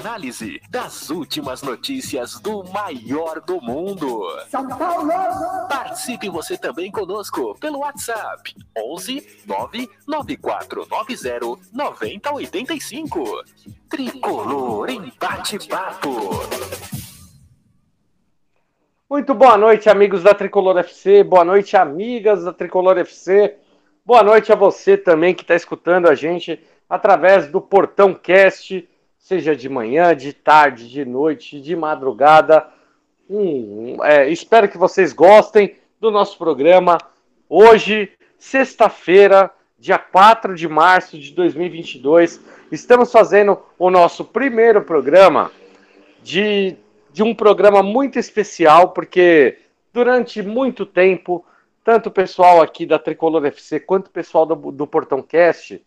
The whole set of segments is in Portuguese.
análise das últimas notícias do maior do mundo. São Paulo! Participe você também conosco pelo WhatsApp 11 99490 9085. Tricolor em bate-papo. Muito boa noite, amigos da Tricolor FC. Boa noite, amigas da Tricolor FC. Boa noite a você também que está escutando a gente através do Portão Cast, seja de manhã, de tarde, de noite, de madrugada. Hum, é, espero que vocês gostem do nosso programa. Hoje, sexta-feira, dia 4 de março de 2022, estamos fazendo o nosso primeiro programa de, de um programa muito especial, porque durante muito tempo, tanto o pessoal aqui da Tricolor FC quanto o pessoal do, do Portão Cast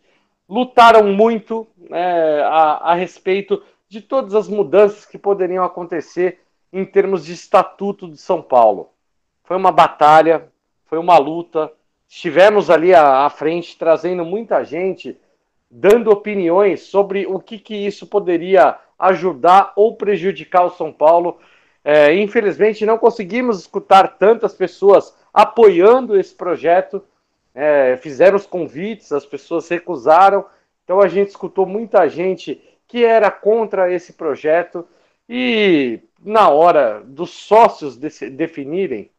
lutaram muito né, a, a respeito de todas as mudanças que poderiam acontecer em termos de estatuto de São Paulo. Foi uma batalha, foi uma luta. Estivemos ali à, à frente trazendo muita gente, dando opiniões sobre o que, que isso poderia ajudar ou prejudicar o São Paulo. É, infelizmente, não conseguimos escutar tantas pessoas apoiando esse projeto. É, fizeram os convites, as pessoas recusaram. Então a gente escutou muita gente que era contra esse projeto e na hora dos sócios definirem,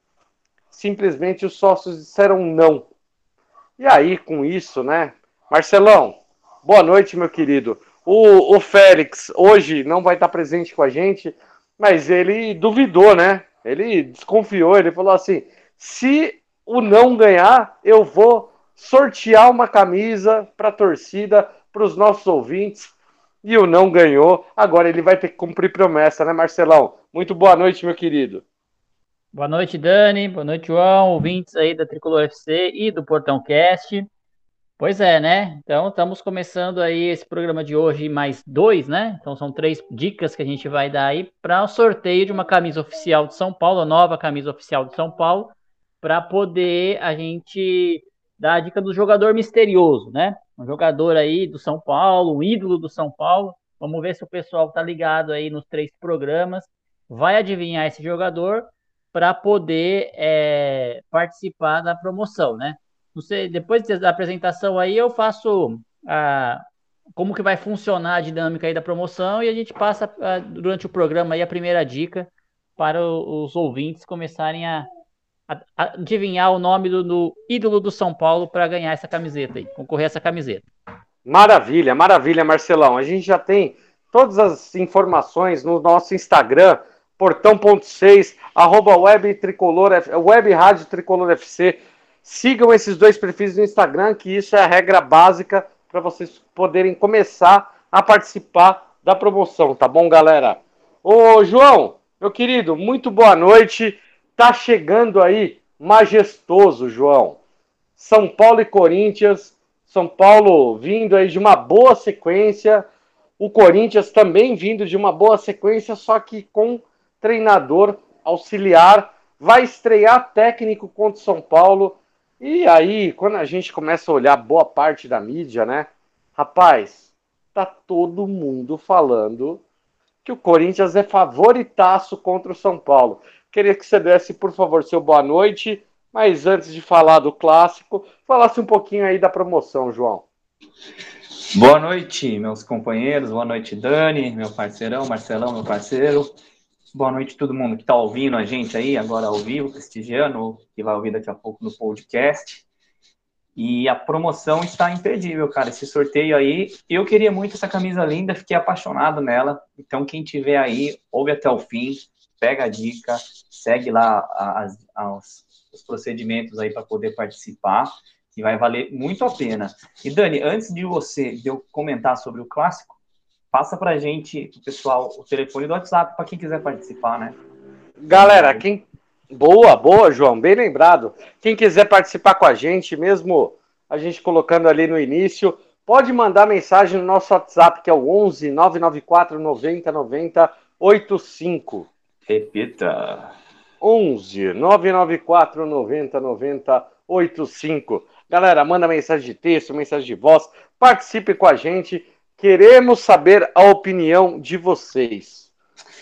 simplesmente os sócios disseram não. E aí, com isso, né? Marcelão, boa noite, meu querido. O, o Félix hoje não vai estar presente com a gente, mas ele duvidou, né? Ele desconfiou, ele falou assim: se o não ganhar, eu vou sortear uma camisa para a torcida, para os nossos ouvintes. E o não ganhou, agora ele vai ter que cumprir promessa, né, Marcelão? Muito boa noite, meu querido. Boa noite, Dani. Boa noite, João. Ouvintes aí da Tricolor FC e do Portão Cast. Pois é, né? Então, estamos começando aí esse programa de hoje, mais dois, né? Então, são três dicas que a gente vai dar aí para o sorteio de uma camisa oficial de São Paulo, a nova camisa oficial de São Paulo, para poder a gente dar a dica do jogador misterioso, né? Um jogador aí do São Paulo, um ídolo do São Paulo. Vamos ver se o pessoal tá ligado aí nos três programas. Vai adivinhar esse jogador para poder é, participar da promoção, né? Você, depois da apresentação aí, eu faço a, como que vai funcionar a dinâmica aí da promoção e a gente passa durante o programa aí a primeira dica para os ouvintes começarem a, adivinhar o nome do, do ídolo do São Paulo para ganhar essa camiseta aí, concorrer a essa camiseta. Maravilha, maravilha, Marcelão. A gente já tem todas as informações no nosso Instagram, portão.6, arroba web tricolor, web rádio tricolor FC. Sigam esses dois perfis no Instagram, que isso é a regra básica para vocês poderem começar a participar da promoção, tá bom, galera? Ô, João, meu querido, muito boa noite. Tá chegando aí majestoso, João. São Paulo e Corinthians. São Paulo vindo aí de uma boa sequência. O Corinthians também vindo de uma boa sequência, só que com treinador auxiliar. Vai estrear técnico contra São Paulo. E aí, quando a gente começa a olhar boa parte da mídia, né? Rapaz, tá todo mundo falando que o Corinthians é favoritaço contra o São Paulo. Queria que você desse, por favor, seu boa noite. Mas antes de falar do clássico, falasse um pouquinho aí da promoção, João. Boa noite, meus companheiros. Boa noite, Dani, meu parceirão, Marcelão, meu parceiro. Boa noite todo mundo que está ouvindo a gente aí agora ao vivo, prestigiando, que vai ouvir daqui a pouco no podcast. E a promoção está imperdível, cara. Esse sorteio aí, eu queria muito essa camisa linda, fiquei apaixonado nela. Então, quem tiver aí, ouve até o fim pega a dica, segue lá as, as, os procedimentos aí para poder participar, que vai valer muito a pena. E Dani, antes de você de eu comentar sobre o clássico, passa para gente, pessoal, o telefone do WhatsApp para quem quiser participar, né? Galera, quem Boa, boa, João, bem lembrado. Quem quiser participar com a gente, mesmo a gente colocando ali no início, pode mandar mensagem no nosso WhatsApp, que é o 11 994 90 90 85. Repita. 11 994 90 90 85. Galera, manda mensagem de texto, mensagem de voz, participe com a gente. Queremos saber a opinião de vocês.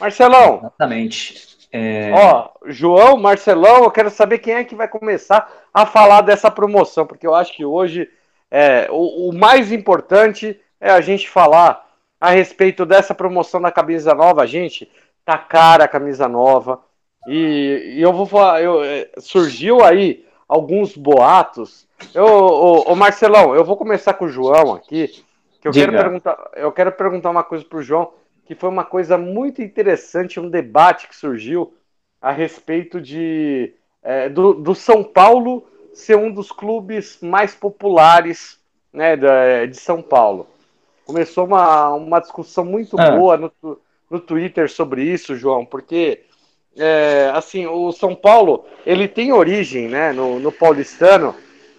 Marcelão. Exatamente. É... Ó, João, Marcelão, eu quero saber quem é que vai começar a falar dessa promoção, porque eu acho que hoje é, o, o mais importante é a gente falar a respeito dessa promoção da camisa nova. Gente, tá cara a camisa nova. E, e eu vou falar, eu, é, surgiu aí alguns boatos. Eu, ô, ô, Marcelão, eu vou começar com o João aqui, que eu quero perguntar, eu quero perguntar uma coisa pro João que foi uma coisa muito interessante, um debate que surgiu a respeito de é, do, do, São Paulo ser um dos clubes mais populares né, de, de São Paulo. Começou uma, uma discussão muito ah. boa no, no Twitter sobre isso, João, porque é, assim o São Paulo ele tem origem né, no, no paulistano.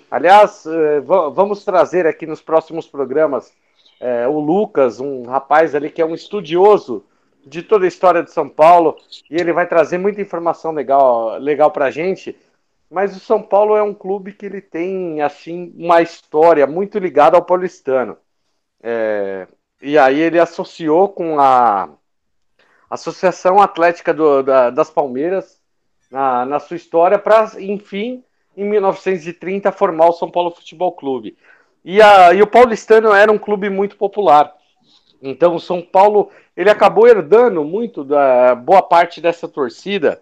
Aliás, é, vamos trazer aqui nos próximos programas é, o Lucas, um rapaz ali que é um estudioso de toda a história de São Paulo, e ele vai trazer muita informação legal, legal para gente. Mas o São Paulo é um clube que ele tem assim uma história muito ligada ao paulistano. É, e aí ele associou com a Associação Atlética do, da, das Palmeiras na, na sua história para, enfim, em 1930 formar o São Paulo Futebol Clube. E, a, e o paulistano era um clube muito popular. Então o São Paulo ele acabou herdando muito da boa parte dessa torcida.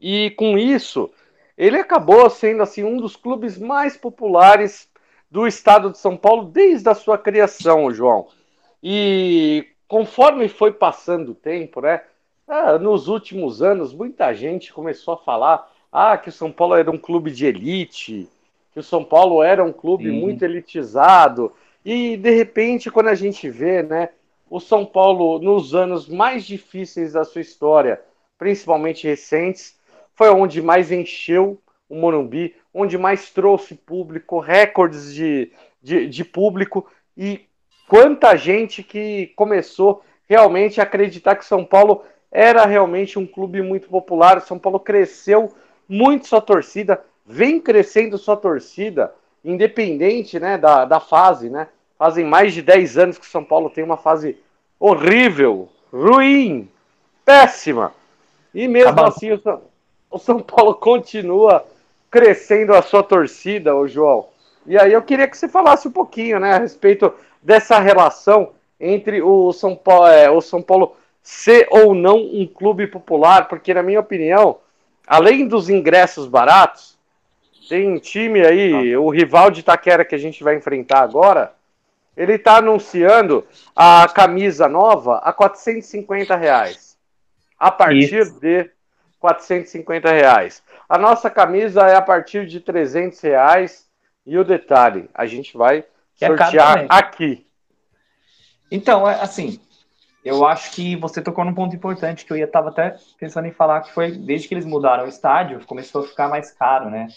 E com isso, ele acabou sendo assim um dos clubes mais populares do estado de São Paulo desde a sua criação, João. E conforme foi passando o tempo, né? Ah, nos últimos anos, muita gente começou a falar ah, que o São Paulo era um clube de elite, que o São Paulo era um clube Sim. muito elitizado. E de repente, quando a gente vê, né, o São Paulo nos anos mais difíceis da sua história, principalmente recentes, foi onde mais encheu o Morumbi, onde mais trouxe público, recordes de, de, de público e quanta gente que começou realmente a acreditar que São Paulo era realmente um clube muito popular. São Paulo cresceu muito sua torcida, vem crescendo sua torcida, independente né, da, da fase, né? Fazem mais de 10 anos que São Paulo tem uma fase horrível, ruim, péssima. E mesmo assim o São, o São Paulo continua crescendo a sua torcida, o João. E aí eu queria que você falasse um pouquinho, né, a respeito dessa relação entre o São Paulo, é, o São Paulo ser ou não um clube popular, porque na minha opinião, além dos ingressos baratos, tem um time aí, ah. o rival de Itaquera que a gente vai enfrentar agora, ele está anunciando a camisa nova a 450 reais. A partir Isso. de 450 reais. A nossa camisa é a partir de 300 reais. E o detalhe, a gente vai que é sortear é aqui. Então, é, assim, eu acho que você tocou num ponto importante que eu ia estava até pensando em falar que foi desde que eles mudaram o estádio, começou a ficar mais caro, né?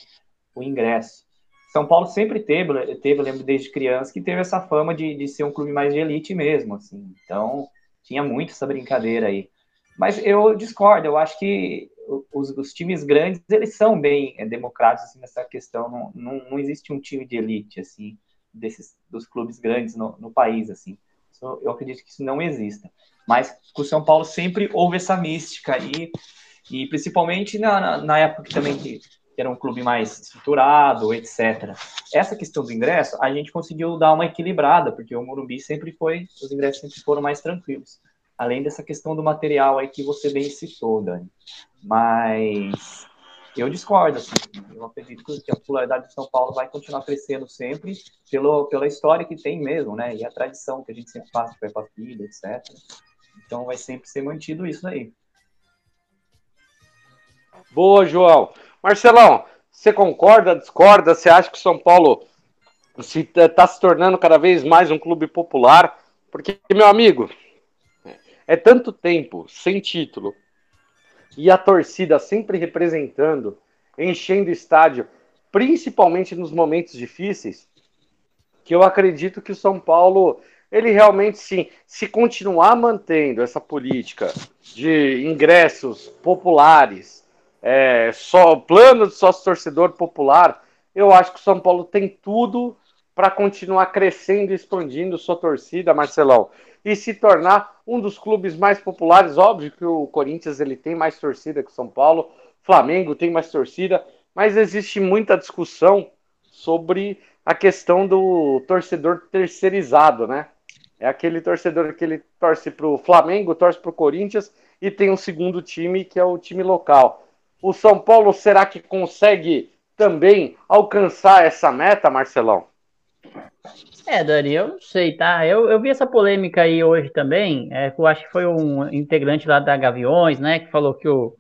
o ingresso. São Paulo sempre teve, teve, eu lembro desde criança, que teve essa fama de, de ser um clube mais de elite mesmo, assim. Então, tinha muito essa brincadeira aí. Mas eu discordo, eu acho que os, os times grandes, eles são bem é, democráticos assim, nessa questão. Não, não, não, existe um time de elite, assim, desses, dos clubes grandes no, no país, assim. Isso, eu acredito que isso não exista. Mas com o São Paulo sempre houve essa mística aí, e principalmente na, na, na época que também que era um clube mais estruturado, etc. Essa questão do ingresso, a gente conseguiu dar uma equilibrada, porque o Morumbi sempre foi, os ingressos sempre foram mais tranquilos. Além dessa questão do material aí que você bem citou, Dani. Mas eu discordo, assim, eu acredito que a popularidade de São Paulo vai continuar crescendo sempre pelo, pela história que tem mesmo, né? E a tradição que a gente sempre faz Peppa Pig, etc. Então vai sempre ser mantido isso aí. Boa, João. Marcelão, você concorda, discorda? Você acha que o São Paulo está se tornando cada vez mais um clube popular? Porque, meu amigo, é tanto tempo sem título. E a torcida sempre representando, enchendo o estádio, principalmente nos momentos difíceis, que eu acredito que o São Paulo, ele realmente sim, se continuar mantendo essa política de ingressos populares, é, só plano de sócio torcedor popular, eu acho que o São Paulo tem tudo para continuar crescendo e expandindo sua torcida, Marcelão, e se tornar um dos clubes mais populares. Óbvio que o Corinthians ele tem mais torcida que o São Paulo, Flamengo tem mais torcida, mas existe muita discussão sobre a questão do torcedor terceirizado, né? É aquele torcedor que ele torce para o Flamengo, torce para o Corinthians e tem um segundo time que é o time local. O São Paulo será que consegue também alcançar essa meta, Marcelão? É, Dani, eu não sei, tá? Eu, eu vi essa polêmica aí hoje também. É, eu acho que foi um integrante lá da Gaviões, né, que falou que o,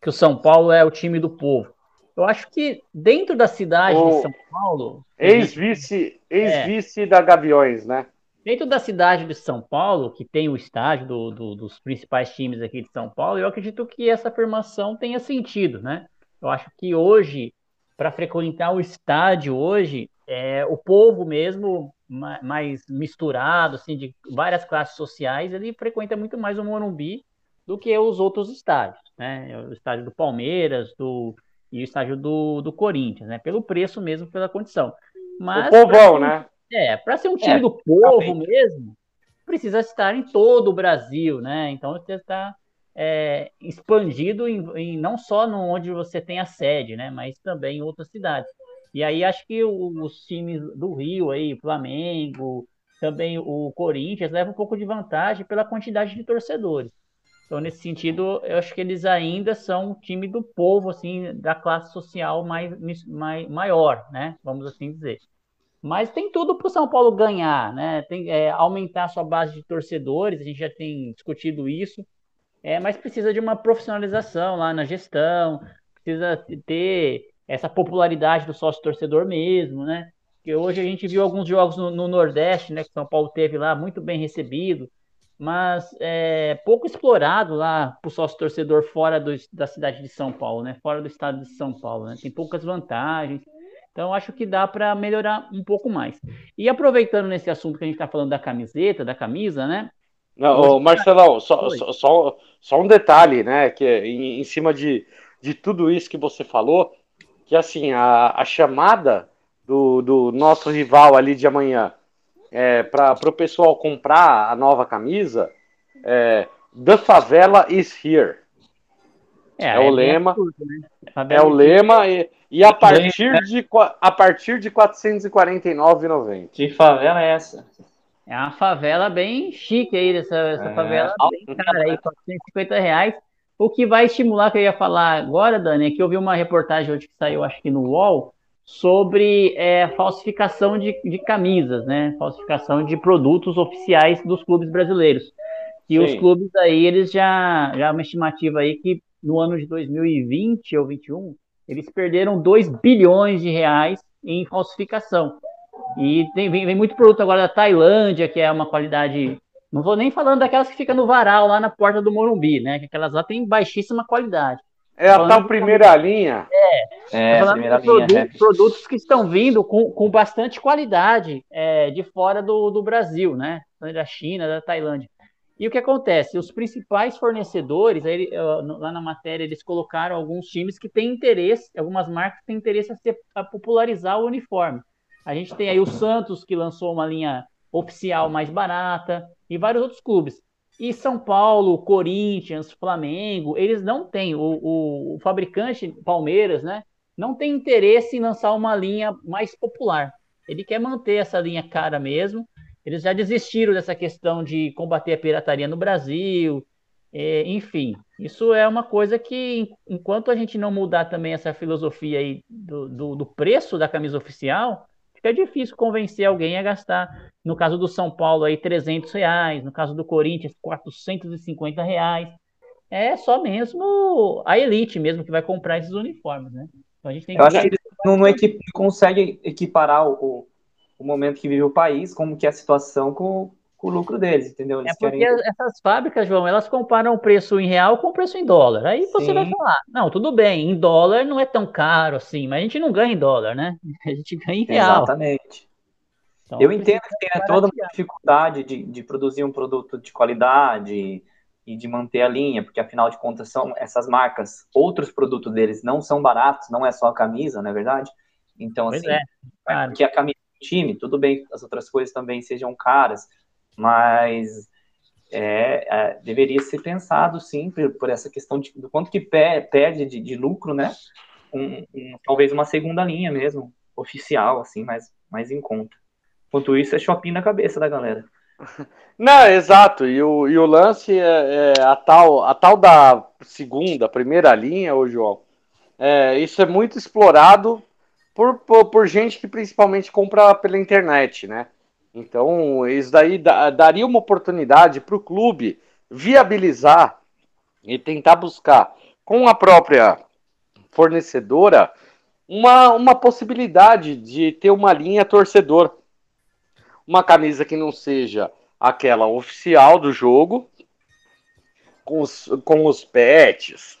que o São Paulo é o time do povo. Eu acho que dentro da cidade o de São Paulo. Ex-vice ex é, da Gaviões, né? Dentro da cidade de São Paulo, que tem o estádio do, do, dos principais times aqui de São Paulo, eu acredito que essa afirmação tenha sentido, né? Eu acho que hoje, para frequentar o estádio hoje, é, o povo mesmo, mais misturado, assim, de várias classes sociais, ele frequenta muito mais o Morumbi do que os outros estádios, né? O estádio do Palmeiras, do e o estádio do, do Corinthians, né? Pelo preço mesmo, pela condição. Mas, o povão, né? É, para ser um time é, do povo mesmo, precisa estar em todo o Brasil, né? Então você está é, expandido em, em, não só no onde você tem a sede, né? Mas também em outras cidades. E aí acho que os times do Rio aí, Flamengo, também o Corinthians, levam um pouco de vantagem pela quantidade de torcedores. Então, nesse sentido, eu acho que eles ainda são um time do povo, assim, da classe social mais, mais maior, né? Vamos assim dizer. Mas tem tudo para o São Paulo ganhar, né? Tem é, aumentar sua base de torcedores, a gente já tem discutido isso. É, mas precisa de uma profissionalização lá na gestão, precisa ter essa popularidade do sócio torcedor mesmo, né? Que hoje a gente viu alguns jogos no, no Nordeste, né? Que São Paulo teve lá muito bem recebido mas é pouco explorado lá para o sócio torcedor fora do, da cidade de São Paulo, né? Fora do estado de São Paulo, né? Tem poucas vantagens. Então, acho que dá para melhorar um pouco mais. E aproveitando nesse assunto que a gente está falando da camiseta, da camisa, né? Não, ô, Marcelão, só, só, só, só, um detalhe, né? Que é em, em, cima de, de tudo isso que você falou, que assim, a, a chamada do, do nosso rival ali de amanhã é, para o pessoal comprar a nova camisa, é, The Favela is Here. É, é o é lema. né? É o lema e, e a partir né? de a partir de 449,90. Que favela é essa? É uma favela bem chique aí, essa, essa é. favela bem cara aí, 450 reais. O que vai estimular, que eu ia falar agora, Dani, é que eu vi uma reportagem hoje que saiu, acho que no UOL, sobre é, falsificação de, de, camisas, né? Falsificação de produtos oficiais dos clubes brasileiros. E Sim. os clubes aí, eles já, já uma estimativa aí que no ano de 2020 ou 2021, eles perderam 2 bilhões de reais em falsificação. E tem, vem, vem, muito produto agora da Tailândia, que é uma qualidade. Não vou nem falando daquelas que ficam no varal lá na porta do Morumbi, né? Que aquelas lá têm baixíssima qualidade. É a tal primeira linha. É, é primeira linha, produtos, é. produtos que estão vindo com, com bastante qualidade é, de fora do, do Brasil, né? Da China, da Tailândia. E o que acontece? Os principais fornecedores, aí, lá na matéria, eles colocaram alguns times que têm interesse, algumas marcas têm interesse a, ser, a popularizar o uniforme. A gente tem aí o Santos, que lançou uma linha oficial mais barata, e vários outros clubes. E São Paulo, Corinthians, Flamengo, eles não têm, o, o, o, fabricante Palmeiras, né, não tem interesse em lançar uma linha mais popular. Ele quer manter essa linha cara mesmo. Eles já desistiram dessa questão de combater a pirataria no Brasil. É, enfim, isso é uma coisa que, enquanto a gente não mudar também essa filosofia aí do, do, do preço da camisa oficial, fica difícil convencer alguém a gastar, no caso do São Paulo, aí 300 reais, no caso do Corinthians, 450 reais. É só mesmo a elite mesmo que vai comprar esses uniformes, né? Então a gente tem que... Eu acho que eles não, não conseguem equiparar o, o momento que vive o país, como que é a situação com, o lucro deles, entendeu? Eles é porque querem... essas fábricas, João, elas comparam o preço em real com o preço em dólar. Aí você Sim. vai falar, não, tudo bem, em dólar não é tão caro assim, mas a gente não ganha em dólar, né? A gente ganha em real. Exatamente. Então, eu entendo que tem toda uma dificuldade de, de produzir um produto de qualidade e de manter a linha, porque afinal de contas são essas marcas, outros produtos deles não são baratos, não é só a camisa, não é verdade? Então, pois assim, é, claro. que a camisa do time, tudo bem, as outras coisas também sejam caras, mas é, é, deveria ser pensado sim por, por, essa questão de, do quanto que perde de, de lucro, né? Um, um, talvez uma segunda linha mesmo, oficial, assim, mais, mais em conta. Enquanto isso, é shopping na cabeça da galera. Não, exato. E o, e o lance é, é, a, tal, a tal da segunda, primeira linha, ô João. É, isso é muito explorado por, por, por, gente que principalmente compra pela internet, né? Então, isso daí daria uma oportunidade para o clube viabilizar e tentar buscar com a própria fornecedora uma, uma possibilidade de ter uma linha torcedor. Uma camisa que não seja aquela oficial do jogo, com os, com os pets,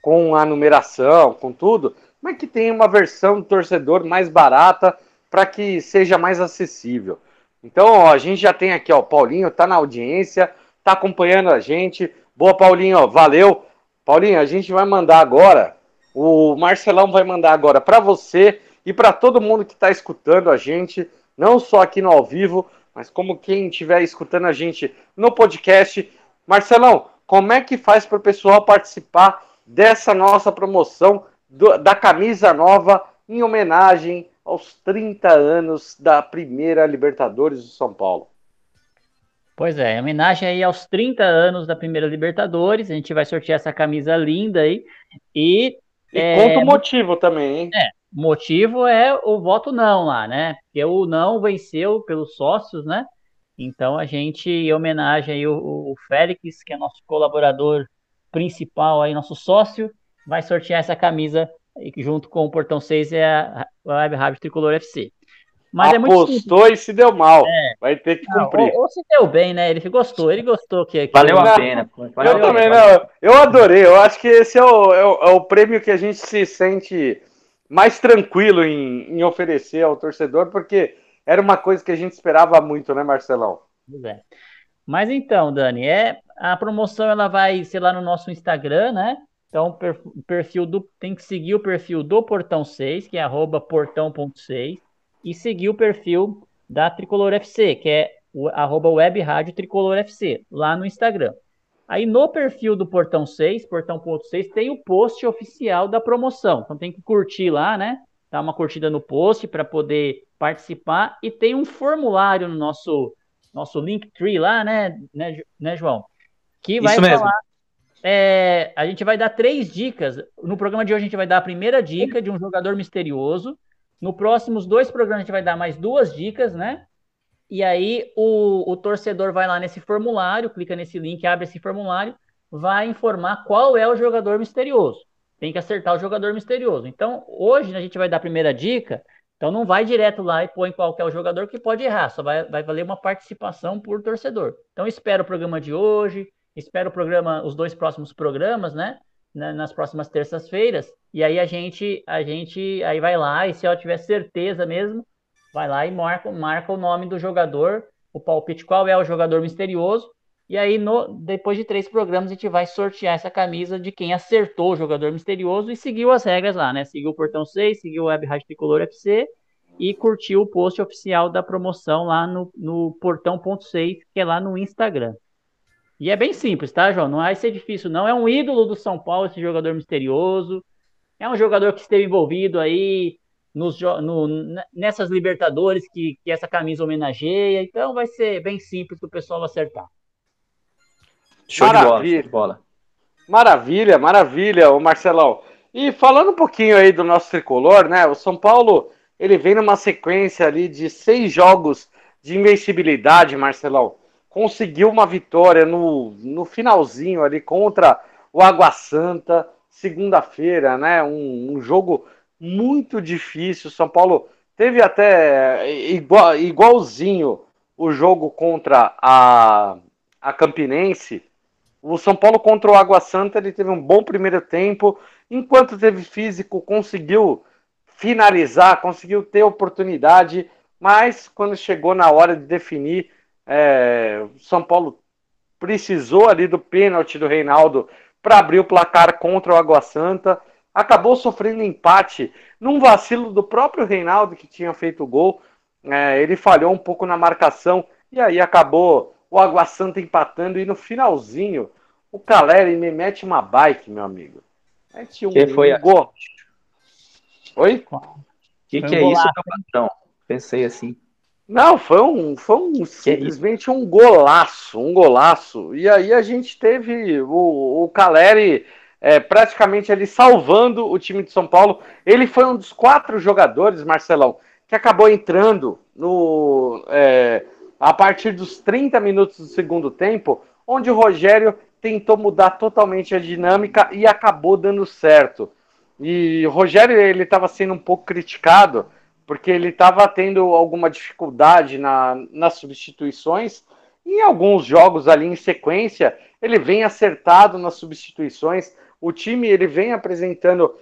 com a numeração, com tudo, mas que tenha uma versão do torcedor mais barata para que seja mais acessível. Então, ó, a gente já tem aqui, ó, Paulinho tá na audiência, tá acompanhando a gente. Boa, Paulinho, ó, valeu. Paulinho, a gente vai mandar agora, o Marcelão vai mandar agora para você e para todo mundo que está escutando a gente, não só aqui no ao vivo, mas como quem estiver escutando a gente no podcast. Marcelão, como é que faz para o pessoal participar dessa nossa promoção do, da camisa nova em homenagem aos 30 anos da primeira Libertadores do São Paulo. Pois é, em homenagem aí aos 30 anos da primeira Libertadores, a gente vai sortear essa camisa linda aí. E, e é, conta o motivo também, hein? É, o motivo é o voto não lá, né? Porque o não venceu pelos sócios, né? Então a gente, em homenagem aí o, o Félix, que é nosso colaborador principal aí, nosso sócio, vai sortear essa camisa junto com o Portão 6 é a Web Rádio Tricolor FC. Mas Apostou é e se deu mal. É. Vai ter que cumprir. Não, ou, ou, se deu bem, né? Ele gostou, ele gostou que. que valeu a pena. Valeu eu também, não. Eu adorei. Eu acho que esse é o, é o, é o prêmio que a gente se sente mais tranquilo em, em, oferecer ao torcedor, porque era uma coisa que a gente esperava muito, né, Marcelão? Pois é. Mas então, Dani, é a promoção ela vai ser lá no nosso Instagram, né? Então, o perfil do, tem que seguir o perfil do Portão 6, que é arroba portão.6, e seguir o perfil da Tricolor FC, que é o, arroba web rádio Tricolor FC, lá no Instagram. Aí no perfil do Portão 6, portão.6, tem o post oficial da promoção. Então tem que curtir lá, né? Dar uma curtida no post para poder participar. E tem um formulário no nosso, nosso Linktree lá, né, né, né João? Que vai Isso falar mesmo é, a gente vai dar três dicas. No programa de hoje, a gente vai dar a primeira dica de um jogador misterioso. No próximos dois programas, a gente vai dar mais duas dicas, né? E aí, o, o torcedor vai lá nesse formulário, clica nesse link, abre esse formulário, vai informar qual é o jogador misterioso. Tem que acertar o jogador misterioso. Então, hoje, a gente vai dar a primeira dica. Então, não vai direto lá e põe qual é o jogador que pode errar. Só vai, vai valer uma participação por torcedor. Então, espera o programa de hoje espero o programa, os dois próximos programas, né? nas próximas terças-feiras. E aí a gente, a gente aí vai lá e se eu tiver certeza mesmo, vai lá e marca, marca o nome do jogador, o palpite qual é o jogador misterioso. E aí, no, depois de três programas, a gente vai sortear essa camisa de quem acertou o jogador misterioso e seguiu as regras lá, né? Seguiu o Portão 6, seguiu o Web Rádio Tricolor FC e curtiu o post oficial da promoção lá no, no Portão.6, que é lá no Instagram. E é bem simples, tá, João? Não vai ser difícil, não. É um ídolo do São Paulo, esse jogador misterioso. É um jogador que esteve envolvido aí nos, no, nessas Libertadores que, que essa camisa homenageia. Então vai ser bem simples do pessoal acertar. Show maravilha. de bola. Maravilha, maravilha, o Marcelão. E falando um pouquinho aí do nosso tricolor, né? O São Paulo, ele vem numa sequência ali de seis jogos de invencibilidade, Marcelão conseguiu uma vitória no, no finalzinho ali contra o Água Santa, segunda-feira, né? Um, um, jogo muito difícil. São Paulo teve até igual, igualzinho o jogo contra a, a Campinense, o São Paulo contra o Água Santa, ele teve um bom primeiro tempo, enquanto teve físico, conseguiu finalizar, conseguiu ter oportunidade, mas quando chegou na hora de definir, é, o São Paulo precisou ali do pênalti do Reinaldo para abrir o placar contra o Água Santa, acabou sofrendo empate num vacilo do próprio Reinaldo que tinha feito o gol, é, ele falhou um pouco na marcação e aí acabou o Água Santa empatando e no finalzinho o Caleri me mete uma bike, meu amigo. Mete um, que foi um gol. Oi? O que, que é isso, meu patrão? Pensei assim. Não, foi um, foi um simplesmente um golaço, um golaço. E aí a gente teve o, o Caleri é, praticamente ali salvando o time de São Paulo. Ele foi um dos quatro jogadores, Marcelão, que acabou entrando no é, a partir dos 30 minutos do segundo tempo, onde o Rogério tentou mudar totalmente a dinâmica e acabou dando certo. E o Rogério ele estava sendo um pouco criticado porque ele estava tendo alguma dificuldade na, nas substituições. Em alguns jogos ali em sequência, ele vem acertado nas substituições. O time ele vem apresentando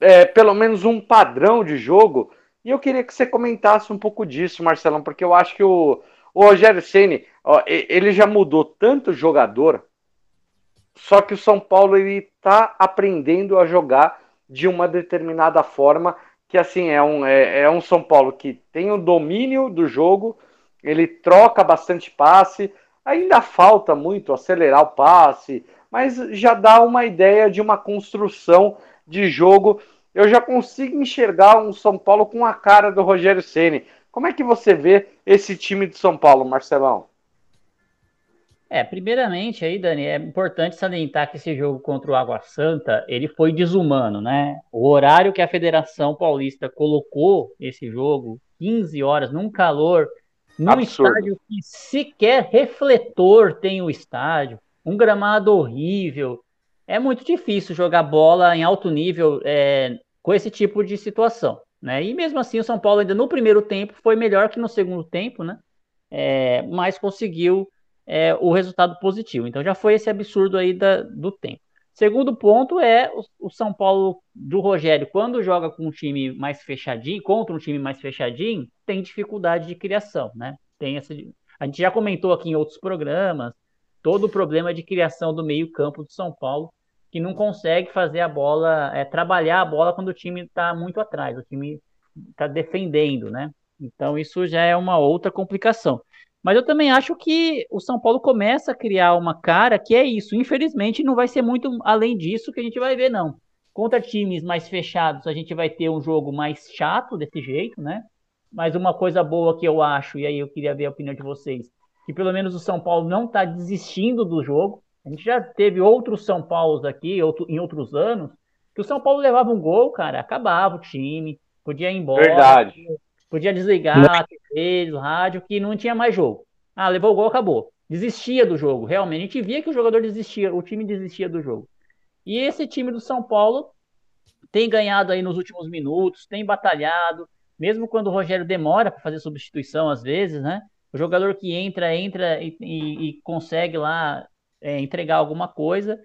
é, pelo menos um padrão de jogo. E eu queria que você comentasse um pouco disso, Marcelão, porque eu acho que o, o Rogério Ceni ele já mudou tanto jogador, só que o São Paulo ele está aprendendo a jogar de uma determinada forma, que assim é um, é, é um São Paulo que tem o domínio do jogo, ele troca bastante passe, ainda falta muito acelerar o passe, mas já dá uma ideia de uma construção de jogo. Eu já consigo enxergar um São Paulo com a cara do Rogério Ceni. Como é que você vê esse time de São Paulo, Marcelão? É, primeiramente aí, Dani, é importante salientar que esse jogo contra o Água Santa, ele foi desumano, né? O horário que a Federação Paulista colocou esse jogo, 15 horas, num calor, num Absurdo. estádio que sequer refletor tem o estádio, um gramado horrível. É muito difícil jogar bola em alto nível é, com esse tipo de situação, né? E mesmo assim, o São Paulo ainda no primeiro tempo foi melhor que no segundo tempo, né? É, mas conseguiu é, o resultado positivo. Então já foi esse absurdo aí da, do tempo. Segundo ponto é o, o, São Paulo do Rogério, quando joga com um time mais fechadinho, contra um time mais fechadinho, tem dificuldade de criação, né? Tem essa, a gente já comentou aqui em outros programas todo o problema de criação do meio-campo do São Paulo, que não consegue fazer a bola, é, trabalhar a bola quando o time está muito atrás, o time está defendendo, né? Então isso já é uma outra complicação. Mas eu também acho que o São Paulo começa a criar uma cara que é isso. Infelizmente, não vai ser muito além disso que a gente vai ver, não. Contra times mais fechados, a gente vai ter um jogo mais chato desse jeito, né? Mas uma coisa boa que eu acho, e aí eu queria ver a opinião de vocês, que pelo menos o São Paulo não está desistindo do jogo. A gente já teve outros São Paulos aqui, outro, em outros anos, que o São Paulo levava um gol, cara, acabava o time, podia ir embora. Verdade. Podia desligar a TV, o rádio, que não tinha mais jogo. Ah, levou o gol, acabou. Desistia do jogo, realmente. A gente via que o jogador desistia, o time desistia do jogo. E esse time do São Paulo tem ganhado aí nos últimos minutos, tem batalhado, mesmo quando o Rogério demora para fazer substituição às vezes, né? O jogador que entra, entra e, e, e consegue lá é, entregar alguma coisa.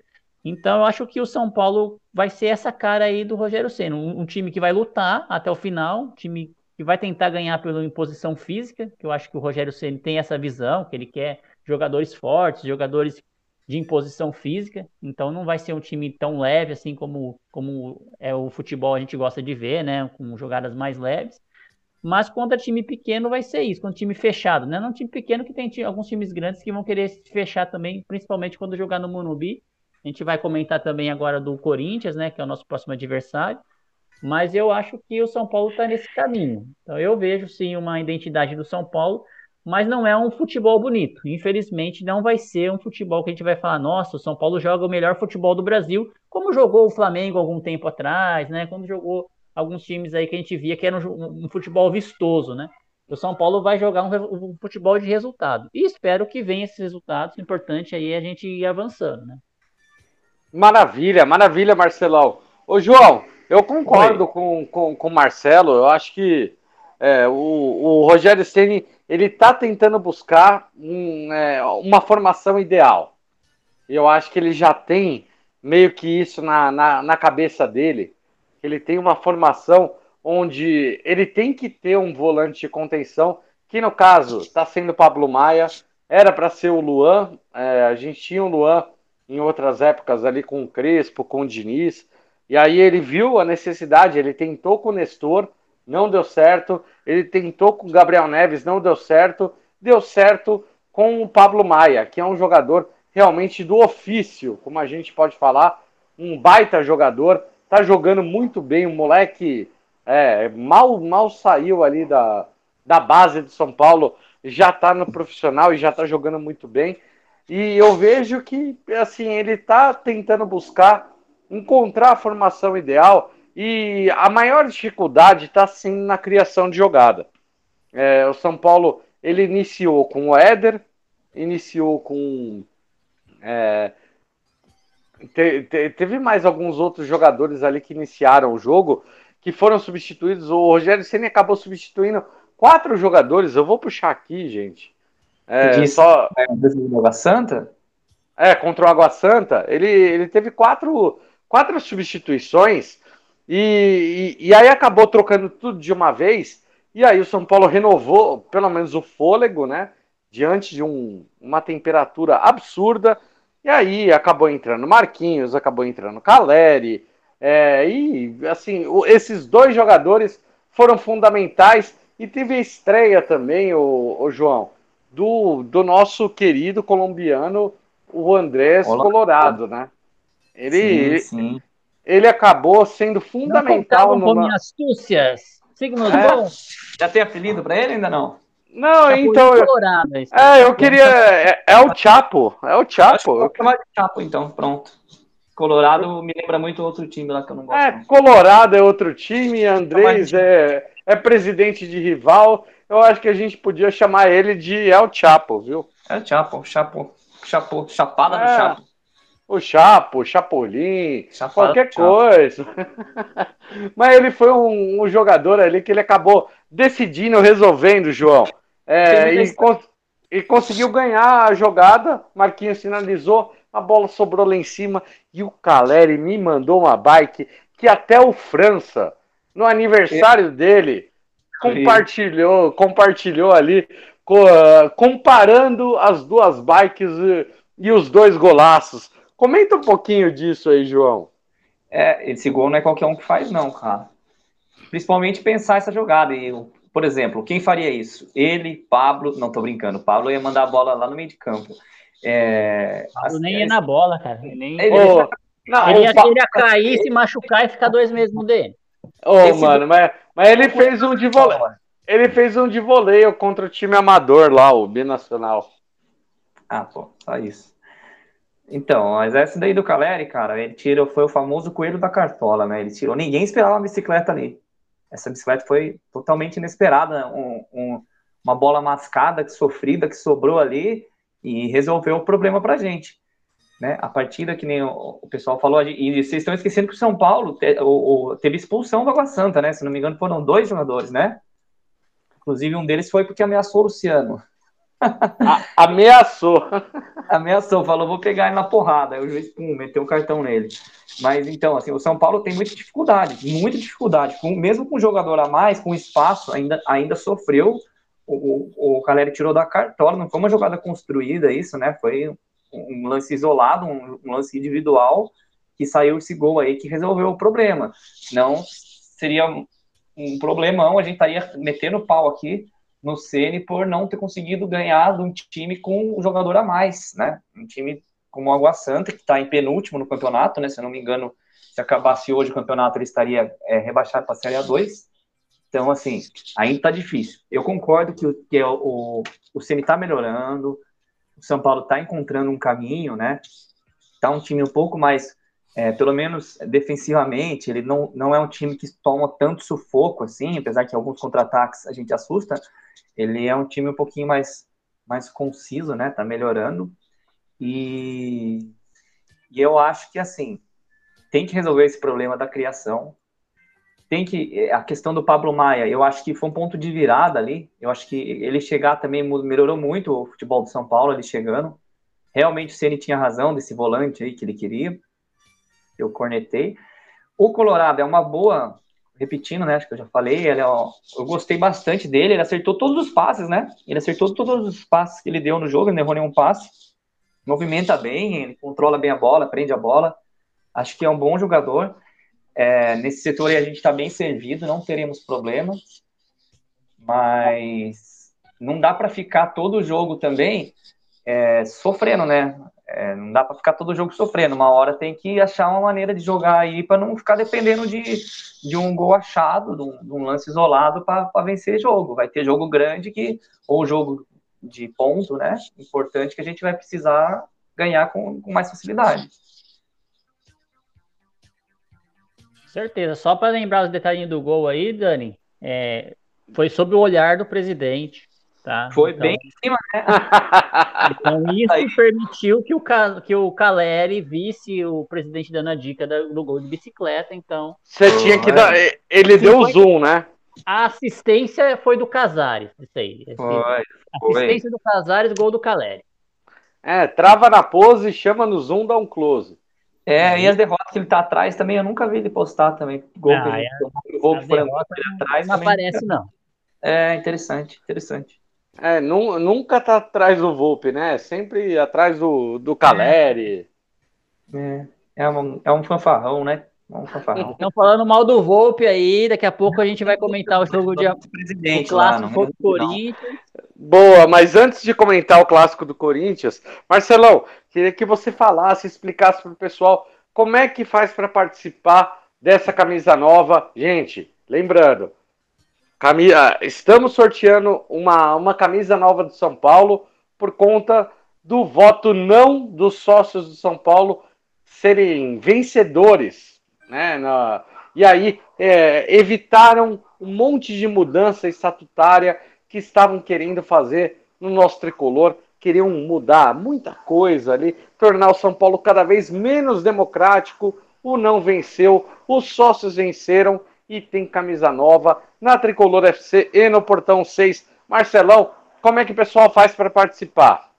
Então eu acho que o São Paulo vai ser essa cara aí do Rogério Senna, um, um time que vai lutar até o final, um time que vai tentar ganhar pela imposição física, que eu acho que o Rogério Ceni tem essa visão, que ele quer jogadores fortes, jogadores de imposição física, então não vai ser um time tão leve assim como, como é o futebol a gente gosta de ver, né, com jogadas mais leves, mas contra time pequeno vai ser isso, contra time fechado, né, não time pequeno que tem alguns times grandes que vão querer se fechar também, principalmente quando jogar no Monubi, a gente vai comentar também agora do Corinthians, né, que é o nosso próximo adversário, mas eu acho que o São Paulo está nesse caminho. Então eu vejo sim uma identidade do São Paulo, mas não é um futebol bonito. Infelizmente, não vai ser um futebol que a gente vai falar, nossa, o São Paulo joga o melhor futebol do Brasil, como jogou o Flamengo algum tempo atrás, né? Como jogou alguns times aí que a gente via que era um, um futebol vistoso, né? O São Paulo vai jogar um, um, futebol de resultado. E espero que venha esses resultados. O importante aí é a gente ir avançando, né? Maravilha, maravilha, Marcelão. Ô, João, eu concordo com, com, com o Marcelo. Eu acho que é, o, o Rogério Ceni ele está tentando buscar um, é, uma formação ideal. E eu acho que ele já tem meio que isso na, na, na cabeça dele. Ele tem uma formação onde ele tem que ter um volante de contenção, que no caso está sendo Pablo Maia, era para ser o Luan, é, a gente tinha o Luan em outras épocas ali com o Crespo, com o Diniz, e aí ele viu a necessidade, ele tentou com o Nestor, não deu certo. Ele tentou com o Gabriel Neves, não deu certo. Deu certo com o Pablo Maia, que é um jogador realmente do ofício, como a gente pode falar, um baita jogador, tá jogando muito bem, um moleque é, mal mal saiu ali da, da base de São Paulo, já tá no profissional e já tá jogando muito bem. E eu vejo que assim, ele tá tentando buscar encontrar a formação ideal e a maior dificuldade está sim na criação de jogada. É, o São Paulo ele iniciou com o Éder, iniciou com. É, te, te, teve mais alguns outros jogadores ali que iniciaram o jogo, que foram substituídos. O Rogério Senna acabou substituindo quatro jogadores. Eu vou puxar aqui, gente. É, disse, só... é, Água Santa? É, contra o Água Santa. Ele, ele teve quatro, quatro substituições e, e, e, aí acabou trocando tudo de uma vez. E aí o São Paulo renovou, pelo menos, o fôlego, né? Diante de um, uma temperatura absurda. E aí acabou entrando Marquinhos, acabou entrando Caleri. É, e assim, o, esses dois jogadores foram fundamentais. E teve a estreia também, o, o João, do, do nosso querido colombiano, o Andrés Olá. Colorado, né? Ele, sim, sim ele acabou sendo fundamental no. Numa... astúcias. Signos é. bons. Já tem apelido para ele ainda não? Não, então. Colorado, é, eu queria. É, é, o Chapo. É o Chapo. Eu vou chamar de Chapo, então, pronto. Colorado me lembra muito outro time lá que eu não gosto. É, Colorado é outro time, Andrés é, é presidente de rival. Eu acho que a gente podia chamar ele de El Chapo, viu? El Chapo, Chapo, Chapo, Chapada é. do Chapo o Chapo, o Chapolin, qualquer coisa. Mas ele foi um, um, jogador ali que ele acabou decidindo, resolvendo, João. É, e, con e, conseguiu ganhar a jogada. Marquinhos sinalizou, a bola sobrou lá em cima e o Caleri me mandou uma bike que até o França, no aniversário dele, compartilhou, compartilhou ali, co comparando as duas bikes e, e os dois golaços. Comenta um pouquinho disso aí, João. É, esse gol não é qualquer um que faz, não, cara. Principalmente pensar essa jogada. E, por exemplo, quem faria isso? Ele, Pablo. Não tô brincando. Pablo ia mandar a bola lá no meio de campo. É, Pablo nem ia na bola, cara. Ele, nem... ele, oh, não, ele, ia, ele ia cair, se machucar e ficar dois meses no dele. Ô, oh, mano, mas, mas ele fez um de voleio. Ele fez um de voleio contra o time amador lá, o Binacional. Ah, pô, só isso. Então, mas essa daí do Caleri, cara, ele tirou, foi o famoso coelho da cartola, né? Ele tirou, ninguém esperava uma bicicleta ali. Essa bicicleta foi totalmente inesperada, um, um, uma bola mascada, que sofrida, que sobrou ali e resolveu o problema pra gente. Né? A partida que nem o, o pessoal falou, e vocês estão esquecendo que o São Paulo te, o, o, teve expulsão do Água Santa, né? Se não me engano, foram dois jogadores, né? Inclusive, um deles foi porque ameaçou o Luciano. A, ameaçou. Ameaçou, falou, vou pegar ele na porrada. Aí o juiz, pum, meteu o cartão nele. Mas então, assim, o São Paulo tem muita dificuldade, muita dificuldade. Com, mesmo com um jogador a mais, com espaço, ainda, ainda sofreu. O, o, o tirou da cartola, não foi uma jogada construída isso, né? Foi um, um lance isolado, um, um, lance individual que saiu esse gol aí que resolveu o problema. Não seria um problemão, a gente estaria metendo pau aqui no Ceni por não ter conseguido ganhar de um time com um jogador a mais, né? Um time como o Água Santa, que está em penúltimo no campeonato, né? Se eu não me engano, se acabasse hoje o campeonato, ele estaria é, rebaixado para a Série A2. Então, assim, ainda está difícil. Eu concordo que, o, que o, o, o Ceni está melhorando, o São Paulo está encontrando um caminho, né? Está um time um pouco mais, é, pelo menos defensivamente, ele não, não é um time que toma tanto sufoco assim, apesar que alguns contra-ataques a gente assusta, ele é um time um pouquinho mais, mais conciso, né? Tá melhorando. E, e eu acho que, assim, tem que resolver esse problema da criação. tem que a questão do Pablo Maia, eu acho que foi um ponto de virada ali. Eu acho que ele chegar também melhorou muito o futebol do São Paulo, ele chegando. Realmente o Ceni tinha razão desse volante aí que ele queria. Eu cornetei. O Colorado é uma boa, repetindo, né? Acho que eu já falei. Ele, ó, eu gostei bastante dele. Ele acertou todos os passes, né? Ele acertou todos os passes que ele deu no jogo, não errou nenhum passe. Movimenta bem, ele controla bem a bola, prende a bola. Acho que é um bom jogador. É, nesse setor aí a gente está bem servido, não teremos problemas, mas não dá para ficar todo o jogo também é, sofrendo, né? É, não dá para ficar todo jogo sofrendo. Uma hora tem que achar uma maneira de jogar aí para não ficar dependendo de, de um gol achado, de um, de um lance isolado para vencer jogo. Vai ter jogo grande que ou jogo de ponto, né? Importante que a gente vai precisar ganhar com, com mais facilidade. Certeza. Só para lembrar os detalhes do gol aí, Dani, é, foi sob o olhar do presidente. Tá? Foi então, bem em cima, né? Então isso aí. permitiu que o, que o Caleri visse o presidente dando a dica do gol de bicicleta, então... Você tinha que dar... Ele deu o zoom, né? A assistência foi do Casares, isso aí. Foi, assistência foi. do Casares, gol do Caleri. É, trava na pose, chama no zoom, dá um close. É, e as derrotas que ele tá atrás também, eu nunca vi ele postar também. Gol ah, que ele, é. gol que foi atrás. Não também. aparece, não. É, interessante, interessante. É, nunca tá atrás do Volpe, né? Sempre atrás do, do Caleri. É, é, um, é um fanfarrão, né? É um fanfarrão. Estão falando mal do Volpe aí, daqui a pouco a gente vai comentar o jogo de presidente o clássico lá, do Corinthians. Boa, mas antes de comentar o clássico do Corinthians, Marcelão, queria que você falasse, explicasse para o pessoal como é que faz para participar dessa camisa nova. Gente, lembrando, camisa, estamos sorteando uma, uma camisa nova do São Paulo por conta do voto não dos sócios do São Paulo serem vencedores, né? Na, e aí é, evitaram um monte de mudança estatutária que estavam querendo fazer no nosso tricolor, queriam mudar muita coisa ali, tornar o São Paulo cada vez menos democrático. O não venceu, os sócios venceram e tem camisa nova na Tricolor FC e no Portão 6. Marcelão, como é que o pessoal faz para participar?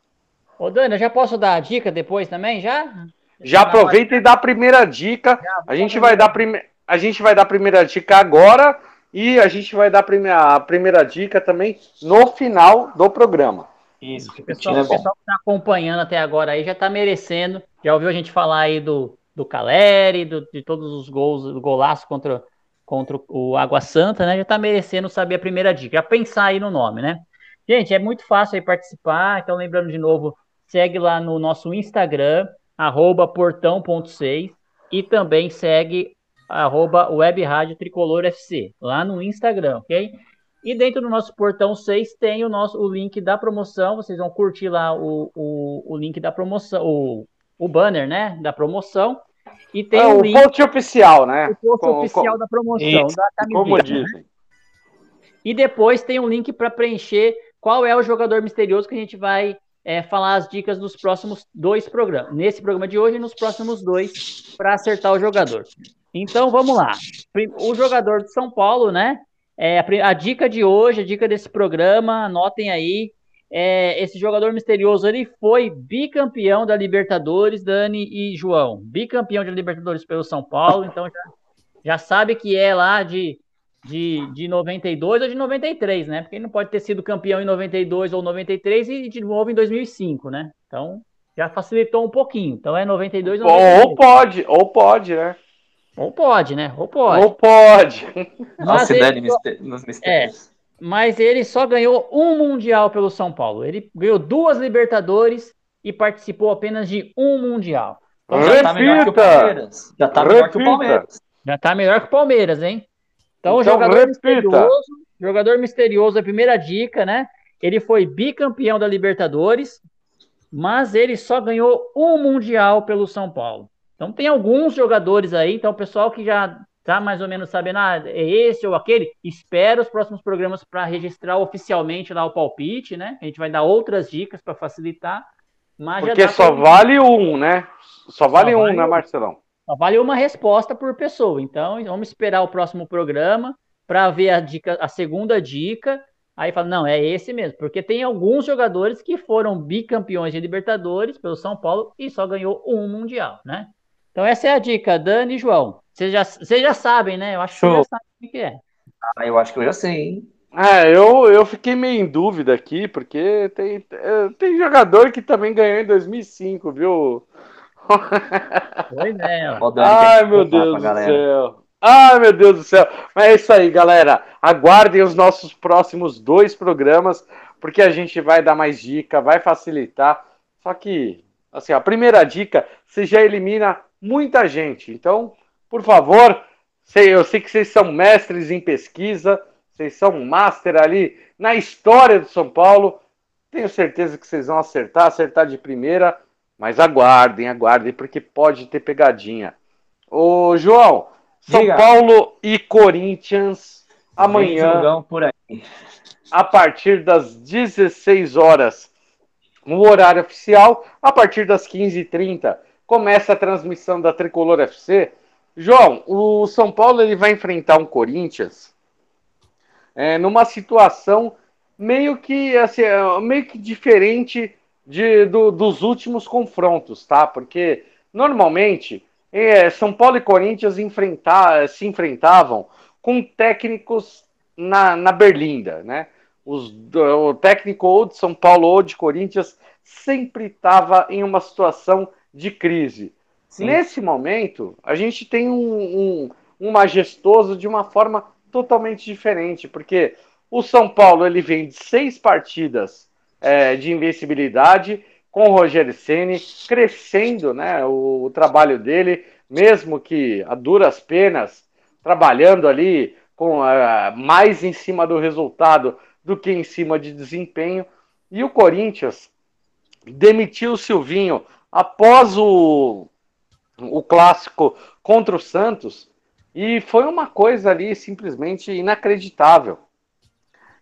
Ô Dani, eu já posso dar a dica depois também, já? Já aproveita e dá a primeira dica. A gente vai dar prime... a gente vai dar a primeira dica agora e a gente vai dar a primeira, a primeira dica também no final do programa. Isso, o pessoal, o pessoal que está acompanhando até agora aí já está merecendo. Já ouviu a gente falar aí do, do Caleri, do, de todos os gols, do golaço contra, contra o Água Santa, né? Já está merecendo saber a primeira dica. Já pensar aí no nome, né? Gente, é muito fácil aí participar. Então, lembrando de novo, segue lá no nosso Instagram, portão.6 e também segue arroba Web Rádio Tricolor FC, lá no Instagram, ok? E dentro do nosso portão 6 tem o nosso o link da promoção. Vocês vão curtir lá o, o, o link da promoção, o, o banner, né? Da promoção. E tem é, o, link, post oficial, né? O post como, oficial como, da promoção, isso, da camiseta. Como né? dizem. Né? E depois tem um link para preencher qual é o jogador misterioso que a gente vai é, falar as dicas dos próximos dois programas. Nesse programa de hoje e nos próximos dois, para acertar o jogador. Então vamos lá. O jogador de São Paulo, né? É, a, a, dica de hoje, a dica desse programa, anotem aí. É, esse jogador misterioso ele foi bicampeão da Libertadores, Dani e João. Bicampeão de Libertadores pelo São Paulo, então já, já sabe que é lá de, de, de 92 ou de 93, né? Porque ele não pode ter sido campeão em 92 ou 93 e de novo em 2005, né? Então já facilitou um pouquinho. Então é 92 ou 93. Ou pode, ou pode, né? Ou pode, né? Ou pode. Ou pode. Nossa, ele só... nos mistérios. É, mas ele só ganhou um Mundial pelo São Paulo. Ele ganhou duas Libertadores e participou apenas de um Mundial. Então, já tá melhor que o Palmeiras. Já tá melhor que o Palmeiras. Já tá melhor que o Palmeiras, hein? Então, então jogador repita. misterioso, jogador misterioso, a primeira dica, né? Ele foi bicampeão da Libertadores, mas ele só ganhou um Mundial pelo São Paulo. Então tem alguns jogadores aí, então o pessoal que já tá mais ou menos sabendo, ah, é esse ou aquele, espera os próximos programas para registrar oficialmente lá o palpite, né? A gente vai dar outras dicas para facilitar. Mas Porque só pra... vale um, né? Só vale só um, vale né, Marcelão? Só vale uma resposta por pessoa. Então, vamos esperar o próximo programa para ver a dica, a segunda dica. Aí fala, não, é esse mesmo, porque tem alguns jogadores que foram bicampeões de Libertadores pelo São Paulo e só ganhou um mundial, né? Então essa é a dica, Dani e João. Vocês já, vocês já sabem, né? Eu acho Show. que vocês já sabem o que é. Ah, eu acho que eu já sei, hein? Ah, eu, eu fiquei meio em dúvida aqui, porque tem, é, tem jogador que também ganhou em 2005, viu? Pois é. Ai, meu Deus do céu. Ai, meu Deus do céu. Mas é isso aí, galera. Aguardem os nossos próximos dois programas, porque a gente vai dar mais dica, vai facilitar. Só que, assim, a primeira dica, você já elimina muita gente. Então, por favor, eu sei que vocês são mestres em pesquisa, vocês são master ali na história do São Paulo. Tenho certeza que vocês vão acertar, acertar de primeira, mas aguardem, aguardem, porque pode ter pegadinha. Ô, João, São Diga. Paulo e Corinthians amanhã, por aí. a partir das 16 horas, no horário oficial, a partir das 15h30, começa a transmissão da Tricolor FC João, o São Paulo ele vai enfrentar um Corinthians é, numa situação meio que assim, é, meio que diferente de, do, dos últimos confrontos, tá? Porque normalmente é, São Paulo e Corinthians enfrentar, se enfrentavam com técnicos na, na Berlinda, né? Os, o técnico ou de São Paulo ou de Corinthians sempre estava em uma situação de crise. Sim. Nesse momento, a gente tem um, um, um majestoso de uma forma totalmente diferente, porque o São Paulo ele vem de seis partidas é, de invencibilidade com o Rogério Ceni crescendo, né, o, o, trabalho dele, mesmo que a duras penas, trabalhando ali com uh, mais em cima do resultado do que em cima de desempenho. E o Corinthians demitiu o Silvinho após o o clássico contra o Santos, e foi uma coisa ali simplesmente inacreditável.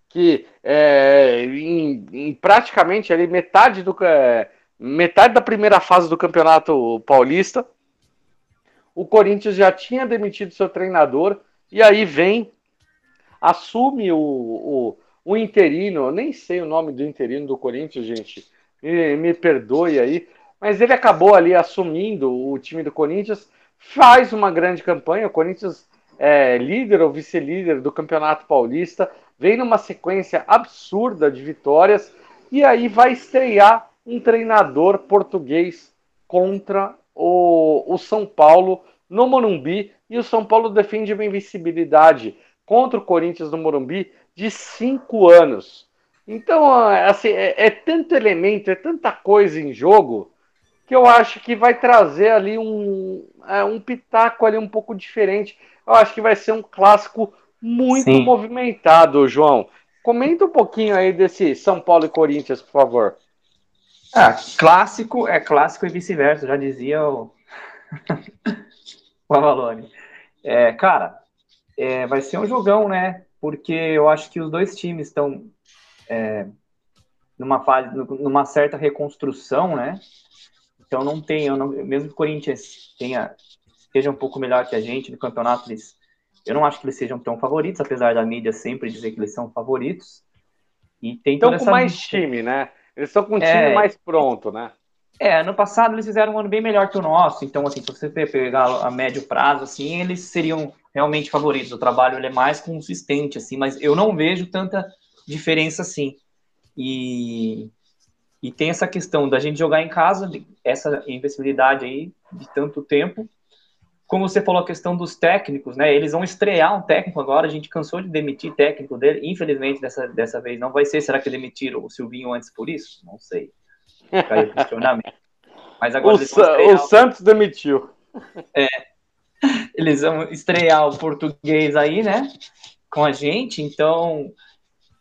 Que é, em, em, praticamente ali metade, do, é, metade da primeira fase do Campeonato Paulista, o Corinthians já tinha demitido seu treinador, e aí vem, assume o, o, o interino, eu nem sei o nome do interino do Corinthians, gente, me, me perdoe aí, mas ele acabou ali assumindo o time do Corinthians, faz uma grande campanha. O Corinthians é líder ou vice-líder do Campeonato Paulista, vem numa sequência absurda de vitórias e aí vai estrear um treinador português contra o, o São Paulo no Morumbi e o São Paulo defende uma invencibilidade contra o Corinthians no Morumbi de cinco anos. Então, assim, é, é tanto elemento, é tanta coisa em jogo que eu acho que vai trazer ali um, é, um pitaco ali um pouco diferente. Eu acho que vai ser um clássico muito Sim. movimentado, João. Comenta um pouquinho aí desse São Paulo e Corinthians, por favor. Ah, clássico é clássico e vice-versa, já dizia o, o Avalone. É, cara, é, vai ser um jogão, né? Porque eu acho que os dois times estão é, numa fase, numa certa reconstrução, né? Então não tem, não, mesmo que o Corinthians tenha, seja um pouco melhor que a gente no campeonato, eles, eu não acho que eles sejam tão favoritos, apesar da mídia sempre dizer que eles são favoritos. E tem estão com mais time, né? Eles estão com um time é, mais pronto, né? É, ano passado eles fizeram um ano bem melhor que o nosso, então assim, se você pegar a médio prazo, assim, eles seriam realmente favoritos. O trabalho ele é mais consistente, assim, mas eu não vejo tanta diferença assim. E e tem essa questão da gente jogar em casa, essa invencibilidade aí de tanto tempo. Como você falou, a questão dos técnicos, né? Eles vão estrear um técnico agora, a gente cansou de demitir técnico dele, infelizmente dessa, dessa vez não vai ser. Será que demitiram o Silvinho antes por isso? Não sei. Fica aí o questionamento. Mas agora o, o Santos demitiu. É. Eles vão estrear o português aí, né? Com a gente, então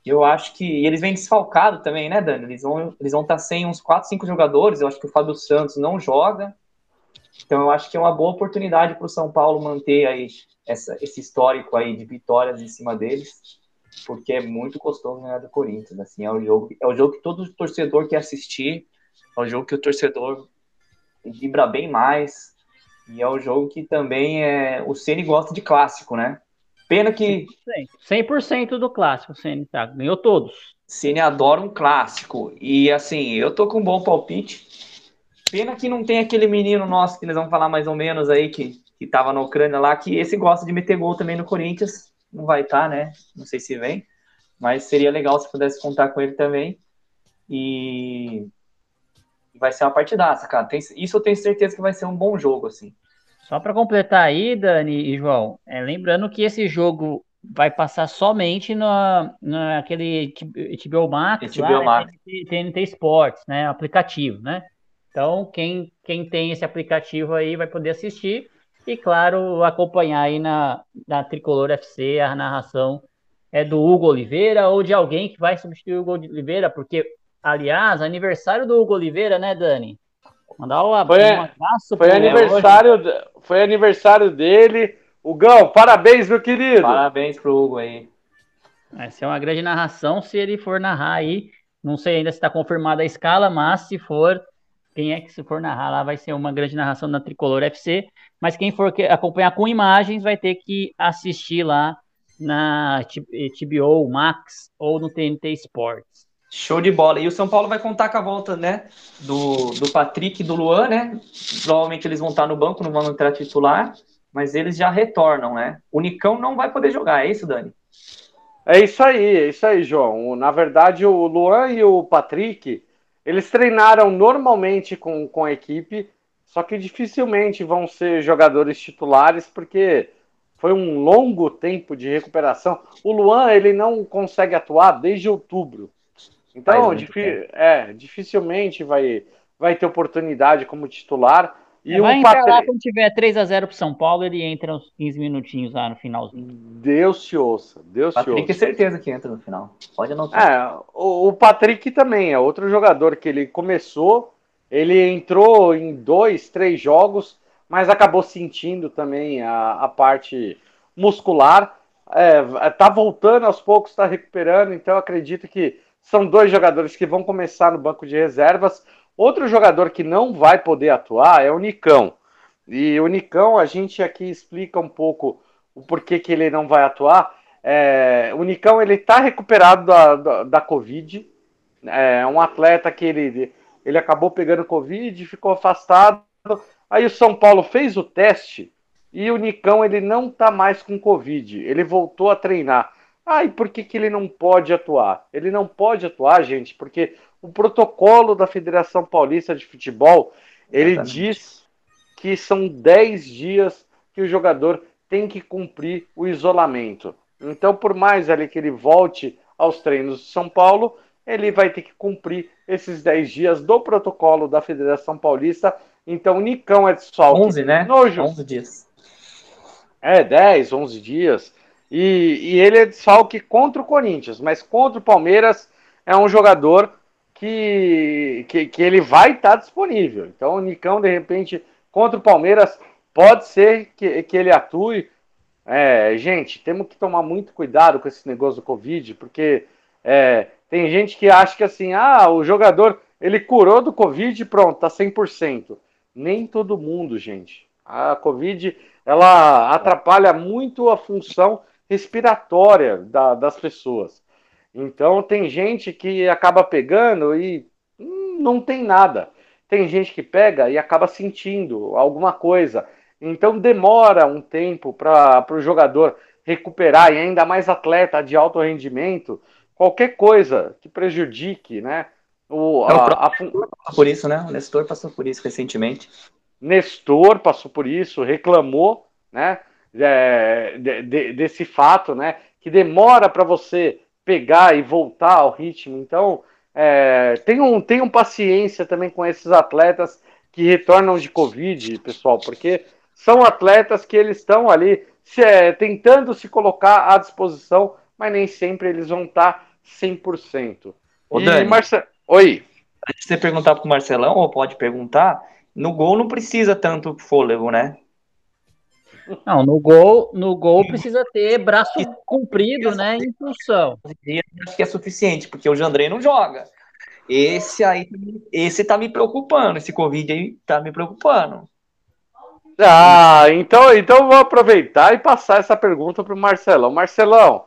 eu acho que eles vêm desfalcados também, né, Dani? Eles vão eles vão estar tá sem uns 4, 5 jogadores. Eu acho que o Fábio Santos não joga. Então eu acho que é uma boa oportunidade para o São Paulo manter aí essa, esse histórico aí de vitórias em cima deles, porque é muito gostoso ganhar do Corinthians. Assim, é o jogo, é o jogo que todo torcedor quer assistir, é o jogo que o torcedor vibra bem mais. E é um jogo que também é. O Ceni gosta de clássico, né? Pena que. 100%, 100 do clássico, Ceni tá, ganhou todos. Ceni adora um clássico. E assim, eu tô com um bom palpite. Pena que não tem aquele menino nosso que eles vão falar mais ou menos aí, que, que tava na Ucrânia lá, que esse gosta de meter gol também no Corinthians. Não vai estar, tá, né? Não sei se vem. Mas seria legal se pudesse contar com ele também. E vai ser uma partidaça, cara. Tem, isso eu tenho certeza que vai ser um bom jogo, assim. Só para completar aí, Dani e João, é, lembrando que esse jogo vai passar somente no, naquele HBO Max, HBO lá, Max. TNT, TNT Sports, né, aplicativo, né? Então, quem, quem tem esse aplicativo aí vai poder assistir e, claro, acompanhar aí na, na Tricolor FC a narração é do Hugo Oliveira ou de alguém que vai substituir o Hugo Oliveira, porque, aliás, aniversário do Hugo Oliveira, né, Dani? Mandar um, foi, um abraço foi aniversário, foi aniversário dele. Hugão, parabéns, meu querido. Parabéns pro Hugo aí. Vai ser uma grande narração se ele for narrar aí. Não sei ainda se está confirmada a escala, mas se for, quem é que se for narrar lá vai ser uma grande narração na Tricolor FC. Mas quem for acompanhar com imagens vai ter que assistir lá na TBO Max ou no TNT Sports. Show de bola. E o São Paulo vai contar com a volta, né? Do, do Patrick e do Luan, né? Provavelmente eles vão estar no banco, não vão entrar titular, mas eles já retornam, né? O Nicão não vai poder jogar, é isso, Dani? É isso aí, é isso aí, João. Na verdade, o Luan e o Patrick, eles treinaram normalmente com, com a equipe, só que dificilmente vão ser jogadores titulares, porque foi um longo tempo de recuperação. O Luan, ele não consegue atuar desde outubro. Então, é, dificilmente vai, vai ter oportunidade como titular. E vai entrar Patri... lá quando tiver 3 a 0 pro São Paulo, ele entra uns 15 minutinhos lá no finalzinho. Deus te ouça, Deus Patrick te ouça. certeza que entra no final. Pode anotar. É, o, o Patrick também é outro jogador que ele começou, ele entrou em dois, três jogos, mas acabou sentindo também a, a parte muscular. É, tá voltando aos poucos, está recuperando, então acredito que são dois jogadores que vão começar no banco de reservas. Outro jogador que não vai poder atuar é o Nicão. E o Nicão, a gente aqui explica um pouco o porquê que ele não vai atuar. É, o Nicão ele está recuperado da, da, da, Covid. É um atleta que ele, ele acabou pegando Covid, ficou afastado. Aí o São Paulo fez o teste e o Nicão ele não está mais com Covid. Ele voltou a treinar. Ah, e por que, que ele não pode atuar? Ele não pode atuar, gente, porque o protocolo da Federação Paulista de Futebol, ele Exatamente. diz que são 10 dias que o jogador tem que cumprir o isolamento. Então, por mais ali que ele volte aos treinos de São Paulo, ele vai ter que cumprir esses 10 dias do protocolo da Federação Paulista. Então, Nicão é de sol. 11, né? Nojo. 11 dias. É, 10, 11 dias. E, e ele é desfalque contra o Corinthians, mas contra o Palmeiras é um jogador que, que, que ele vai estar tá disponível. Então o Nicão, de repente, contra o Palmeiras, pode ser que, que ele atue. É, gente, temos que tomar muito cuidado com esse negócio do Covid, porque é, tem gente que acha que assim, ah, o jogador ele curou do Covid e pronto, tá 100%. Nem todo mundo, gente. A Covid ela atrapalha muito a função respiratória da, das pessoas. Então tem gente que acaba pegando e hum, não tem nada. Tem gente que pega e acaba sentindo alguma coisa. Então demora um tempo para o jogador recuperar, e ainda mais atleta de alto rendimento, qualquer coisa que prejudique, né? O, a, a... Por isso, né? O Nestor passou por isso recentemente. Nestor passou por isso, reclamou, né? É, de, de, desse fato, né? Que demora para você pegar e voltar ao ritmo. Então, é, tenham, tenham paciência também com esses atletas que retornam de Covid, pessoal, porque são atletas que eles estão ali se, é, tentando se colocar à disposição, mas nem sempre eles vão estar 100%. Ô, e Dani, Marce... Oi. Antes de você perguntar para o Marcelão, ou pode perguntar, no gol não precisa tanto fôlego, né? Não, no gol, no gol precisa ter braço comprido, né? Impulsão. Acho que é suficiente, porque o Jandrei não joga. Esse aí, esse tá me preocupando. Esse Covid aí tá me preocupando. Ah, então, então vou aproveitar e passar essa pergunta para o Marcelão. Marcelão,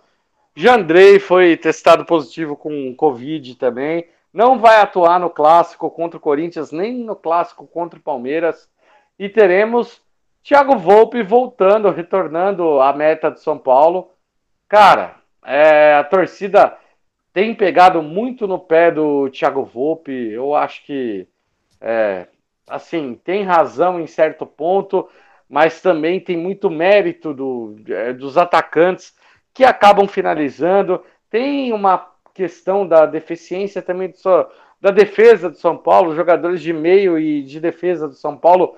Jandrei foi testado positivo com Covid também. Não vai atuar no clássico contra o Corinthians, nem no clássico contra o Palmeiras. E teremos Thiago Volpe voltando, retornando à meta de São Paulo. Cara, é, a torcida tem pegado muito no pé do Thiago Volpe. Eu acho que, é, assim, tem razão em certo ponto, mas também tem muito mérito do, é, dos atacantes que acabam finalizando. Tem uma questão da deficiência também do, da defesa do São Paulo, jogadores de meio e de defesa do São Paulo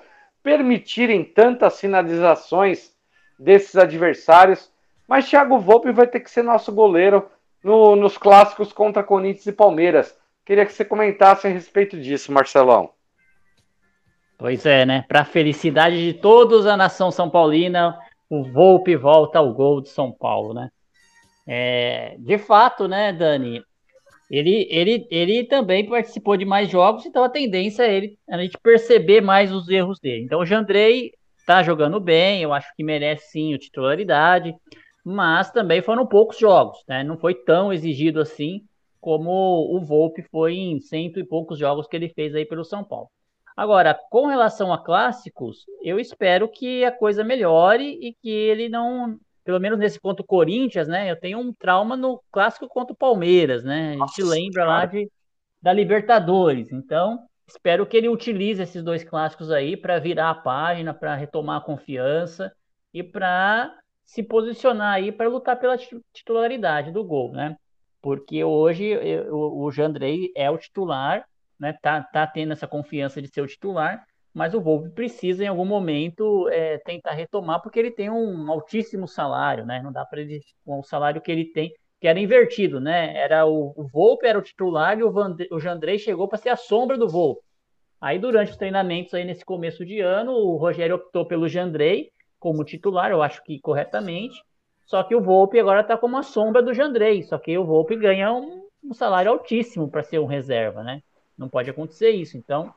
permitirem tantas finalizações desses adversários. Mas Thiago Volpe vai ter que ser nosso goleiro no, nos clássicos contra Corinthians e Palmeiras. Queria que você comentasse a respeito disso, Marcelão. Pois é, né? Para a felicidade de todos a nação São Paulina, o Volpe volta ao gol de São Paulo, né? É, de fato, né, Dani? Ele, ele, ele também participou de mais jogos, então a tendência é ele, a gente perceber mais os erros dele. Então o Jandrei tá jogando bem, eu acho que merece sim a titularidade, mas também foram poucos jogos, né? Não foi tão exigido assim como o Volpe foi em cento e poucos jogos que ele fez aí pelo São Paulo. Agora, com relação a clássicos, eu espero que a coisa melhore e que ele não, pelo menos nesse contra o Corinthians, né? Eu tenho um trauma no clássico contra o Palmeiras, né? A gente Nossa, lembra cara. lá de, da Libertadores. Então, espero que ele utilize esses dois clássicos aí para virar a página, para retomar a confiança e para se posicionar aí para lutar pela titularidade do gol, né? Porque hoje eu, o Jandrei é o titular, né? Tá, tá tendo essa confiança de ser o titular mas o Volpe precisa em algum momento é, tentar retomar porque ele tem um altíssimo salário, né? Não dá para ele com o salário que ele tem, que era invertido, né? Era o, o Volpe era o titular e o, Vandre, o Jandrei chegou para ser a sombra do Volpe. Aí durante os treinamentos aí nesse começo de ano, o Rogério optou pelo Jandrei como titular, eu acho que corretamente. Só que o Volpe agora está como a sombra do Jandrei, só que o Volpe ganha um, um salário altíssimo para ser um reserva, né? Não pode acontecer isso. Então,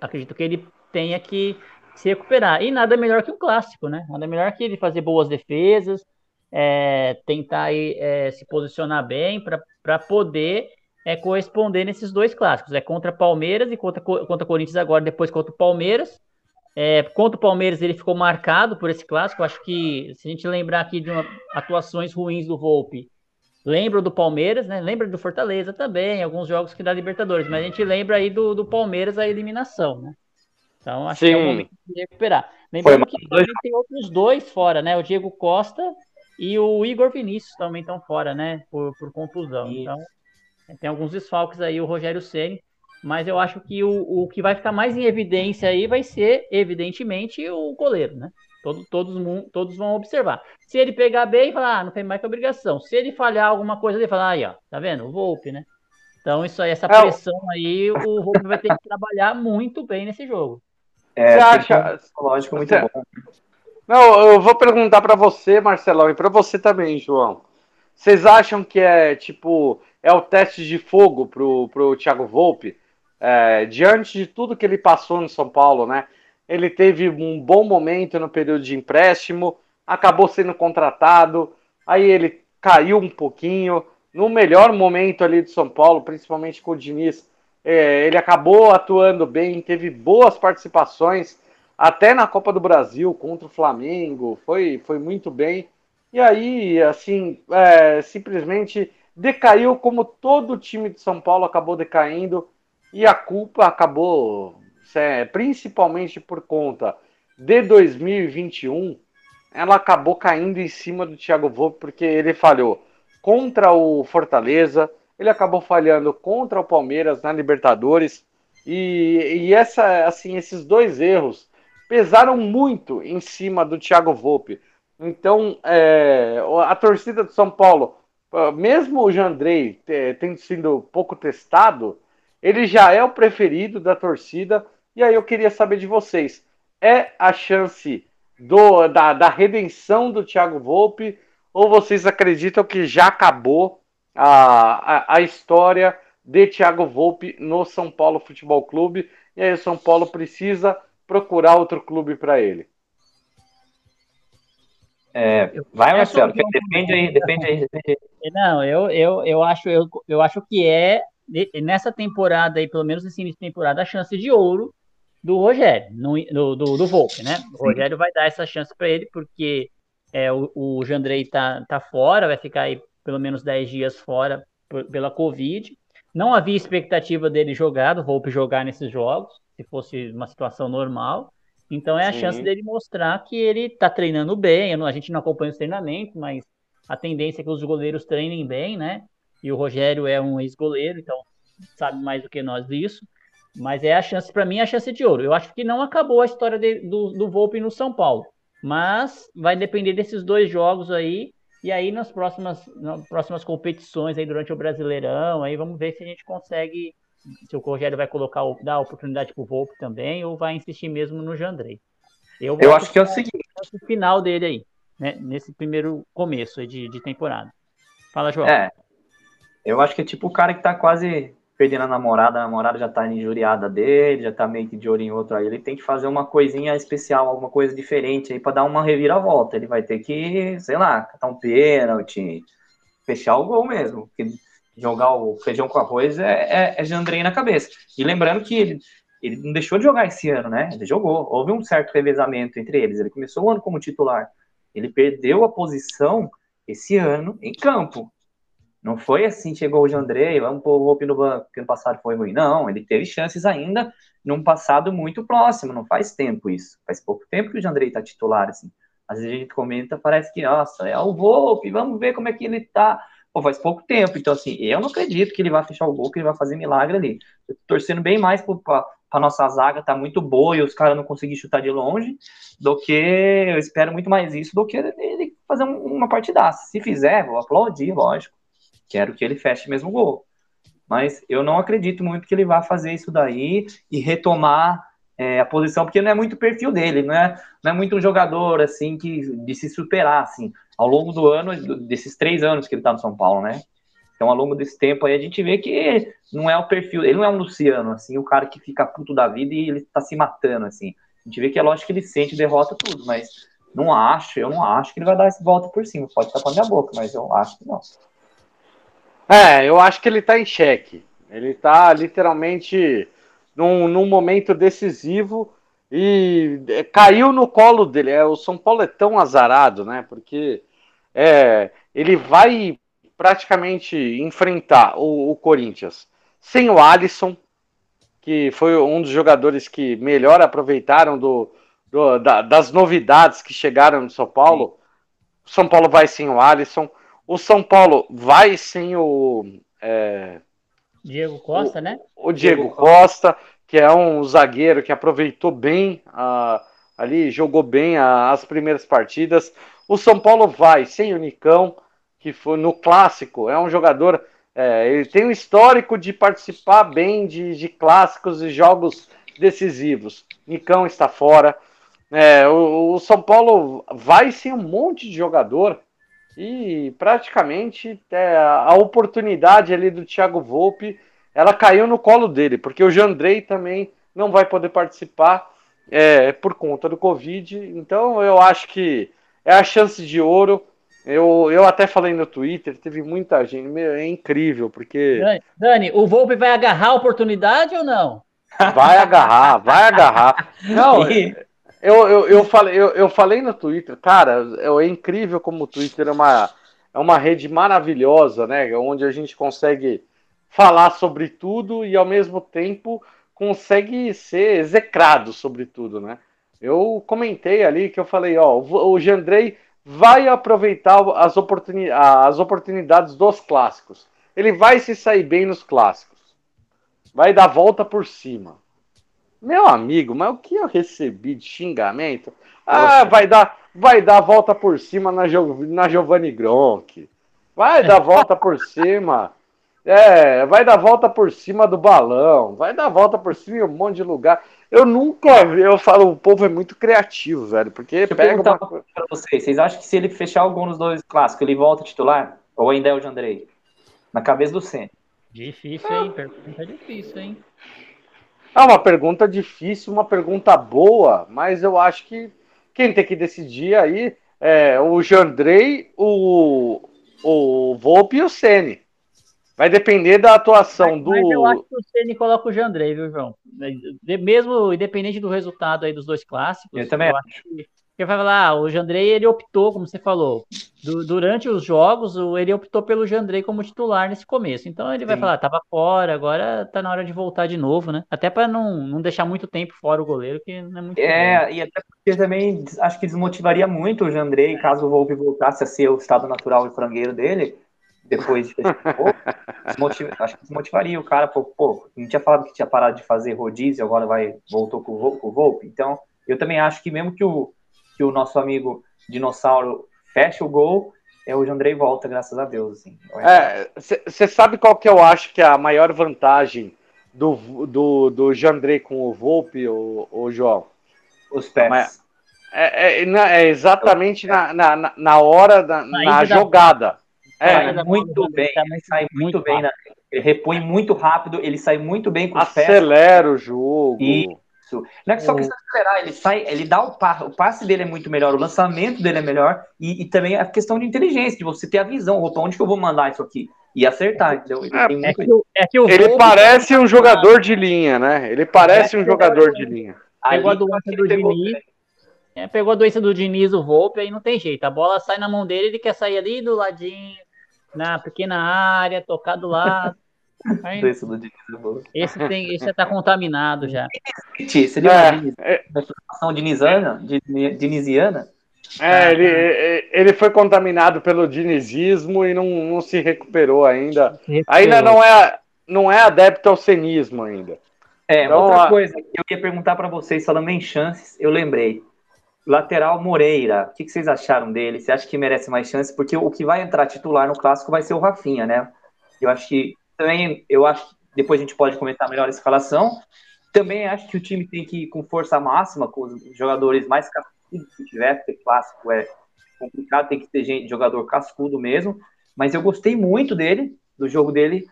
acredito que ele tenha que se recuperar. E nada melhor que um clássico, né? Nada melhor que ele fazer boas defesas, é, tentar aí, é, se posicionar bem para poder é, corresponder nesses dois clássicos. É contra Palmeiras e contra, contra Corinthians agora, depois contra o Palmeiras. É, contra o Palmeiras ele ficou marcado por esse clássico. Acho que se a gente lembrar aqui de uma, atuações ruins do Volpe, lembra do Palmeiras, né? Lembra do Fortaleza também, alguns jogos que dá Libertadores, mas a gente lembra aí do, do Palmeiras a eliminação, né? Então acho Sim. que é o momento de recuperar. Lembrando que tem outros dois fora, né? O Diego Costa e o Igor Vinícius também estão fora, né? Por, por contusão. Isso. Então tem alguns desfalques aí, o Rogério Ceni. Mas eu acho que o, o que vai ficar mais em evidência aí vai ser, evidentemente, o goleiro, né? Todo, todos, todos vão observar. Se ele pegar bem, falar, ah, não tem mais que obrigação. Se ele falhar alguma coisa, ele falar, aí, ó, tá vendo? O Volpe, né? Então, isso aí, essa é pressão aí, o Volpe vai ter que trabalhar muito bem nesse jogo. É, você acha psicológico muito você... bom. Não, eu vou perguntar para você, Marcelão, e para você também, João. Vocês acham que é tipo é o teste de fogo pro, pro Thiago Volpe? É, diante de tudo que ele passou no São Paulo, né? Ele teve um bom momento no período de empréstimo, acabou sendo contratado, aí ele caiu um pouquinho. No melhor momento ali do São Paulo, principalmente com o Diniz, é, ele acabou atuando bem, teve boas participações, até na Copa do Brasil contra o Flamengo, foi, foi muito bem. E aí, assim, é, simplesmente decaiu como todo o time de São Paulo acabou decaindo, e a culpa acabou, é, principalmente por conta de 2021, ela acabou caindo em cima do Thiago Volpe, porque ele falhou contra o Fortaleza, ele acabou falhando contra o Palmeiras na Libertadores. E, e essa, assim, esses dois erros pesaram muito em cima do Thiago Volpe. Então, é, a torcida do São Paulo, mesmo o Jandrei tendo sido pouco testado, ele já é o preferido da torcida. E aí eu queria saber de vocês: é a chance do, da, da redenção do Thiago Volpe? Ou vocês acreditam que já acabou a, a, a história de Thiago Volpe no São Paulo Futebol Clube. E aí o São Paulo precisa procurar outro clube para ele. É, vai, Marcelo, depende aí, depende aí, depende aí. Não, eu, eu, eu, acho, eu, eu acho que é, nessa temporada aí, pelo menos nesse início de temporada, a chance de ouro do Rogério, no, do, do, do Volpe, né? O Rogério vai dar essa chance para ele, porque é, o, o Jandrei tá, tá fora, vai ficar aí pelo menos 10 dias fora pela Covid. Não havia expectativa dele jogar, do Volpe jogar nesses jogos, se fosse uma situação normal. Então é a Sim. chance dele mostrar que ele está treinando bem. a gente não acompanha os treinamentos, mas a tendência é que os goleiros treinem bem, né? E o Rogério é um ex-goleiro, então sabe mais do que nós disso. Mas é a chance, para mim, é a chance de ouro. Eu acho que não acabou a história de, do, do Volpe no São Paulo. Mas vai depender desses dois jogos aí. E aí nas próximas, nas próximas competições aí durante o Brasileirão, aí vamos ver se a gente consegue se o Rogério vai colocar dar oportunidade para o Volpe também ou vai insistir mesmo no Jandrei. Eu, eu acho que é o seguinte, o final dele aí, né, nesse primeiro começo de, de temporada. Fala, João. É. Eu acho que é tipo o cara que tá quase perdendo a namorada, a namorada já tá injuriada dele, já tá meio que de olho em outro aí, ele tem que fazer uma coisinha especial, alguma coisa diferente aí para dar uma reviravolta. Ele vai ter que, sei lá, catar um pênalti, fechar o gol mesmo. Jogar o feijão com arroz é, é, é Jandrei na cabeça. E lembrando que ele, ele não deixou de jogar esse ano, né? Ele jogou. Houve um certo revezamento entre eles. Ele começou o ano como titular. Ele perdeu a posição esse ano em campo. Não foi assim, chegou o Jandrei, vamos pôr o Volpe no banco, porque no passado foi ruim. Não, ele teve chances ainda num passado muito próximo, não faz tempo isso. Faz pouco tempo que o Jandrei tá titular, assim. Às vezes a gente comenta, parece que, nossa, é o Volpe, vamos ver como é que ele tá pô, faz pouco tempo. Então, assim, eu não acredito que ele vai fechar o gol, que ele vai fazer milagre ali. Eu tô torcendo bem mais para a nossa zaga tá muito boa e os caras não conseguir chutar de longe, do que eu espero muito mais isso do que ele fazer uma partidaça. Se fizer, vou aplaudir, lógico. Quero que ele feche mesmo o gol. Mas eu não acredito muito que ele vá fazer isso daí e retomar é, a posição, porque não é muito o perfil dele, não é, não é muito um jogador assim que de se superar assim ao longo do ano, desses três anos que ele está no São Paulo, né? Então, ao longo desse tempo aí, a gente vê que não é o perfil, ele não é um Luciano, assim, o cara que fica puto da vida e ele tá se matando, assim. A gente vê que é lógico que ele sente derrota tudo, mas não acho, eu não acho que ele vai dar esse volta por cima. Pode tapar minha boca, mas eu acho que não. É, eu acho que ele tá em xeque. Ele tá literalmente num, num momento decisivo e é, caiu no colo dele. É, o São Paulo é tão azarado, né? Porque é, ele vai praticamente enfrentar o, o, Corinthians sem o Alisson, que foi um dos jogadores que melhor aproveitaram do, do da, das novidades que chegaram no São Paulo. O São Paulo vai sem o Alisson. O São Paulo vai sem o. É, Diego Costa, o, né? O Diego, Diego Costa, que é um zagueiro que aproveitou bem uh, ali, jogou bem uh, as primeiras partidas. O São Paulo vai sem o Nicão, que foi no clássico, é um jogador. É, ele tem um histórico de participar bem de, de clássicos e jogos decisivos. Nicão está fora. É, o, o, São Paulo vai sem um monte de jogador e praticamente é, a oportunidade ali do Thiago Volpe ela caiu no colo dele, porque o Jandrei também não vai poder participar é, por conta do Covid. Então eu acho que é a chance de ouro. Eu, eu até falei no Twitter, teve muita gente, meu, é incrível, porque. Dani, Dani, o Volpe vai agarrar a oportunidade ou não? Vai agarrar, vai agarrar. Não, eu, eu, eu, falei, eu, eu falei no Twitter, cara, é incrível como o Twitter é uma, é uma rede maravilhosa, né? Onde a gente consegue falar sobre tudo e ao mesmo tempo consegue ser execrado sobre tudo, né? Eu comentei ali que eu falei, ó, o Jandrei vai aproveitar as, oportuni as oportunidades dos clássicos. Ele vai se sair bem nos clássicos. Vai dar volta por cima. Meu amigo, mas o que eu recebi de xingamento? Ah, vai dar, vai dar volta por cima na, jo na Giovanni Gronk. Vai dar volta por cima é, vai dar volta por cima do balão, vai dar volta por cima em um monte de lugar. Eu nunca vi, eu falo, o povo é muito criativo, velho, porque Deixa pega uma... pra vocês, vocês acham que se ele fechar algum dos dois clássicos, ele volta titular? Ou ainda é o de Andrei? Na cabeça do Senna. Difícil, hein? Pergunta difícil, hein? É uma pergunta difícil, uma pergunta boa, mas eu acho que quem tem que decidir aí é, o Jandrei, o, o Volpe e o Sene. Vai depender da atuação mas, do. Mas eu acho que o Ceni coloca o Jandrei, viu, João? Mesmo independente do resultado aí dos dois clássicos, eu também eu acho que porque vai falar, ah, o Jandrei, ele optou, como você falou, du durante os jogos, ele optou pelo Jandrei como titular nesse começo. Então ele vai Sim. falar, tava fora, agora tá na hora de voltar de novo, né? Até para não, não deixar muito tempo fora o goleiro, que não é muito É, bom. e até porque também acho que desmotivaria muito o Jandrei, caso o Volpe voltasse a ser o estado natural e frangueiro dele, depois de desmotiv... acho que desmotivaria o cara, pô, pô, não tinha falado que tinha parado de fazer rodízio, agora vai, voltou com o Volpe. Então, eu também acho que mesmo que o que o nosso amigo dinossauro fecha o gol, é o Jandrei volta, graças a Deus. Você é, sabe qual que eu acho que é a maior vantagem do, do, do Jandrei com o Volpe, o, o João? Os pés. É, é, é exatamente na, na, na hora, da, na jogada. É, sai muito bem, ele sai muito bem, na, ele repõe muito rápido, ele sai muito bem com os pés. Acelera o jogo. E isso. Não é só questão de esperar, ele sai, ele dá o passe, o passe dele é muito melhor, o lançamento dele é melhor, e, e também a questão de inteligência, de você ter a visão, opa, onde que eu vou mandar isso aqui? E acertar, entendeu? Ele, é, é que, é que ele parece um jogador de linha, né? Ele parece um jogador de linha. Pegou a doença do Diniz, é, pegou a doença do Diniz, o Volpe, aí não tem jeito. A bola sai na mão dele, ele quer sair ali do ladinho, na pequena área, tocar do lado. Aí, esse do Diniz é Esse, tem, esse já tá contaminado já. Seria é, uma é, dinizana, dinisiana? É, ele, ele foi contaminado pelo dinizismo e não, não se recuperou ainda. Se recuperou. Ainda não é, não é adepto ao cenismo ainda. É, então, outra a... coisa que eu ia perguntar para vocês, falando em chances, eu lembrei. Lateral Moreira, o que, que, vocês acharam dele? Você acha que merece mais chances? Porque o que vai entrar titular no clássico vai ser o Rafinha, né? Eu acho que também eu acho depois a gente pode comentar melhor a escalação. Também acho que o time tem que ir com força máxima, com os jogadores mais cascudos que tiver, porque clássico é complicado, tem que ter gente, jogador cascudo mesmo. Mas eu gostei muito dele, do jogo dele,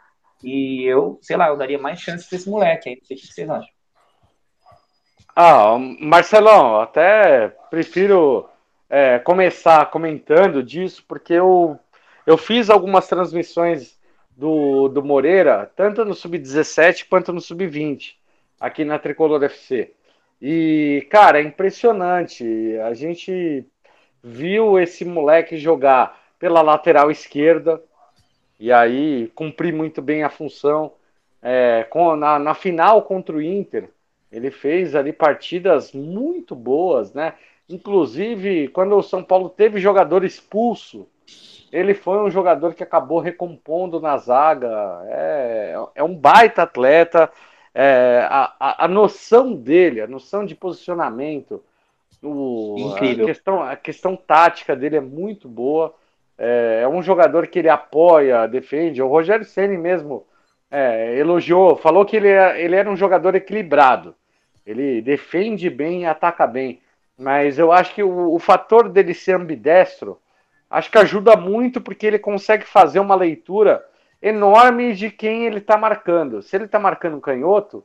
e eu, sei lá, eu daria mais chance para esse moleque aí. Não sei o que vocês acham. Ah, Marcelão, até prefiro é, começar comentando disso, porque eu, eu fiz algumas transmissões do, do Moreira, tanto no Sub-17 quanto no Sub-20, aqui na Tricolor FC. E, cara, é impressionante. A gente viu esse moleque jogar pela lateral esquerda e aí cumprir muito bem a função. É, com, na, na final contra o Inter, ele fez ali partidas muito boas, né? Inclusive, quando o São Paulo teve jogador expulso, ele foi um jogador que acabou recompondo na zaga. É, é um baita atleta. É, a, a, a, noção dele, a noção de posicionamento, o, a, questão, a questão tática dele é muito boa. É, é um jogador que ele apoia, defende. O Rogério Ceni mesmo é, elogiou, falou que ele, é, ele era um jogador equilibrado. Ele defende bem e ataca bem. Mas eu acho que o, o fator dele ser ambidestro acho que ajuda muito porque ele consegue fazer uma leitura enorme de quem ele está marcando. Se ele está marcando um canhoto,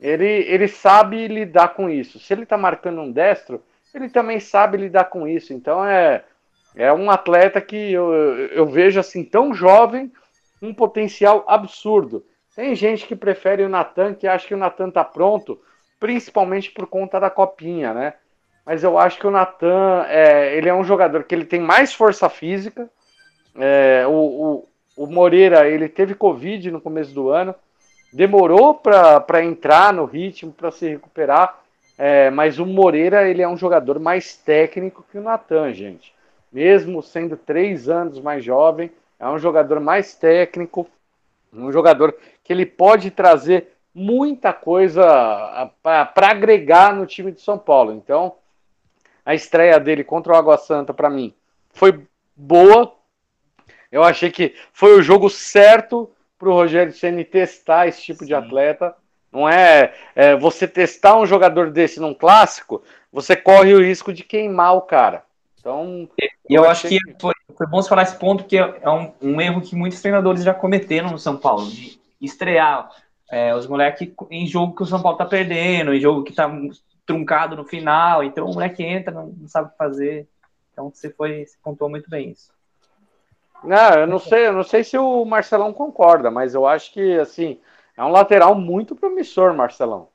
ele, ele sabe lidar com isso. Se ele está marcando um destro, ele também sabe lidar com isso. Então é, é um atleta que eu, eu vejo assim tão jovem, um potencial absurdo. Tem gente que prefere o Natan, que acha que o Natan está pronto, principalmente por conta da copinha, né? Mas eu acho que o Natan é, ele é um jogador que ele tem mais força física. É, o, o, o, Moreira ele teve Covid no começo do ano, demorou para entrar no ritmo, para se recuperar, é, mas o Moreira ele é um jogador mais técnico que o Natan, gente. Mesmo sendo três anos mais jovem, é um jogador mais técnico, um jogador que ele pode trazer muita coisa para agregar no time de São Paulo. Então, a estreia dele contra o Água Santa, para mim, foi boa. Eu achei que foi o jogo certo para o Rogério Ceni testar esse tipo Sim. de atleta. Não é, é, você testar um jogador desse num clássico, você corre o risco de queimar o cara. Então, e eu, eu acho que, que... Foi, foi, bom você falar esse ponto, que é, é um, um, erro que muitos treinadores já cometeram no São Paulo, de estrear é, os moleques em jogo que o São Paulo tá perdendo, em jogo que tá truncado no final, então o moleque entra, não, não sabe o que fazer. Então você foi, você pontuou muito bem isso. Não, eu não sei, eu não sei se o Marcelão concorda, mas eu acho que assim é um lateral muito promissor, Marcelão.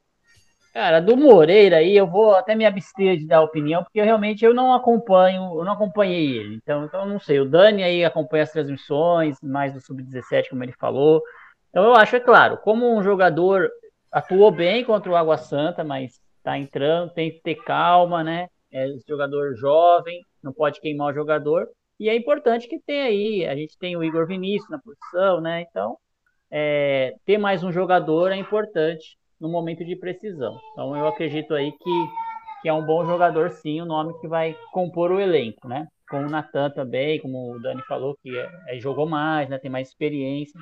Cara, do Moreira aí eu vou até me abster de dar opinião, porque eu realmente eu não acompanho, eu não acompanhei ele. Então, então eu não sei. O Dani aí acompanha as transmissões, mais do Sub-17, como ele falou. Então eu acho, é claro, como um jogador atuou bem contra o Água Santa, mas tá entrando, tem que ter calma, né? É jogador jovem, não pode queimar o jogador. E é importante que tenha aí, a gente tem o Igor Vinícius na posição, né? Então, é, ter mais um jogador é importante no momento de precisão. Então, eu acredito aí que, que é um bom jogador, sim, o nome que vai compor o elenco, né? Com o Natan também, como o Dani falou, que é, é, jogou mais, né? Tem mais experiência.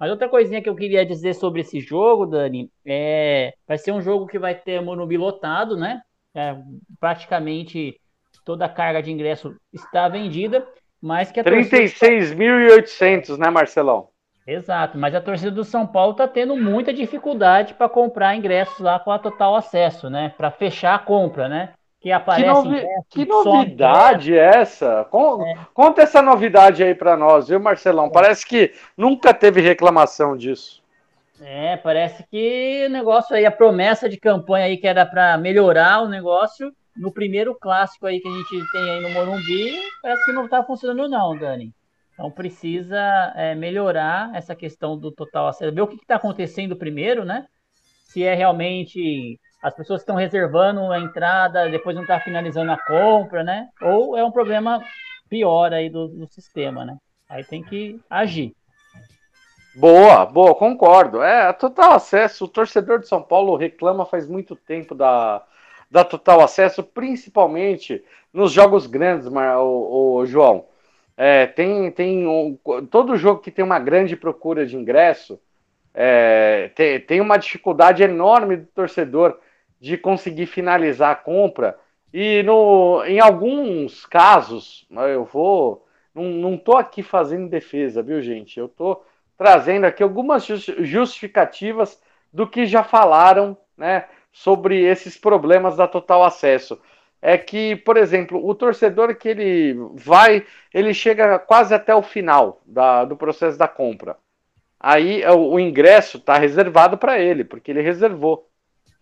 Mas outra coisinha que eu queria dizer sobre esse jogo, Dani, é vai ser um jogo que vai ter Morumbi lotado, né? É, praticamente toda a carga de ingresso está vendida, mas que a 36.800, né, Marcelão? Exato, mas a torcida do São Paulo está tendo muita dificuldade para comprar ingressos lá com a total acesso, né? Para fechar a compra, né? Que aparece. Que, novi que novidade é essa? Con é. Conta essa novidade aí para nós, viu, Marcelão? É. Parece que nunca teve reclamação disso. É, parece que o negócio aí, a promessa de campanha aí que era para melhorar o negócio, no primeiro clássico aí que a gente tem aí no Morumbi, parece que não está funcionando não, Dani. Então precisa é, melhorar essa questão do total acesso, ver o que está acontecendo primeiro, né? Se é realmente as pessoas estão reservando a entrada, depois não está finalizando a compra, né? Ou é um problema pior aí do, do sistema, né? Aí tem que agir. Boa, boa, concordo. É, total acesso. O torcedor de São Paulo reclama faz muito tempo da, da total acesso, principalmente nos jogos grandes, o, o João. É, tem tem um, todo jogo que tem uma grande procura de ingresso é, tem, tem uma dificuldade enorme do torcedor de conseguir finalizar a compra e no, em alguns casos eu vou não, tô aqui fazendo defesa, viu gente? Eu tô trazendo aqui algumas justificativas do que já falaram, né, sobre esses problemas da total acesso é que, por exemplo, o torcedor que ele vai, ele chega quase até o final da, do processo da compra. Aí o, o ingresso está reservado para ele, porque ele reservou.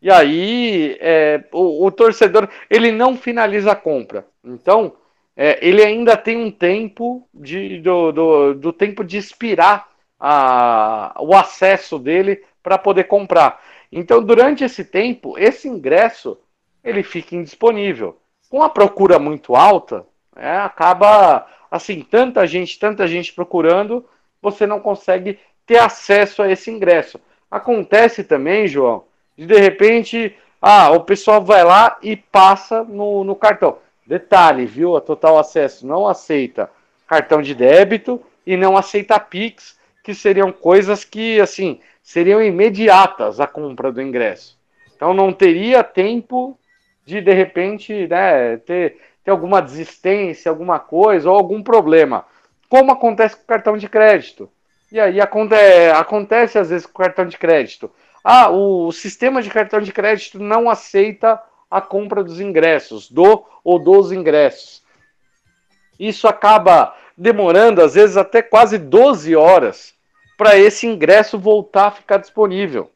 E aí é, o, o, torcedor ele não finaliza a compra. Então é, ele ainda tem um tempo de, do, do, do tempo de expirar a, o acesso dele para poder comprar. Então durante esse tempo esse ingresso ele fica indisponível. Com a procura muito alta, é, acaba assim, tanta gente, tanta gente procurando, você não consegue ter acesso a esse ingresso. Acontece também, João, de de repente, ah, o pessoal vai lá e passa no, no cartão. Detalhe, viu? A Total Acesso não aceita cartão de débito e não aceita Pix, que seriam coisas que, assim, seriam imediatas a compra do ingresso. Então não teria tempo de de repente né, ter, ter alguma desistência, alguma coisa ou algum problema, como acontece com o cartão de crédito. E aí acontece, acontece às vezes com o cartão de crédito. Ah, o sistema de cartão de crédito não aceita a compra dos ingressos, do ou dos ingressos. Isso acaba demorando, às vezes, até quase 12 horas para esse ingresso voltar a ficar disponível.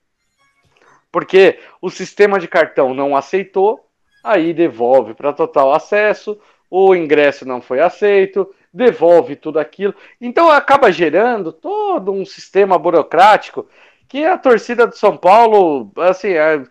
Porque o sistema de cartão não aceitou, aí devolve para total acesso, o ingresso não foi aceito, devolve tudo aquilo. Então acaba gerando todo um sistema burocrático que a torcida do São Paulo, assim, é,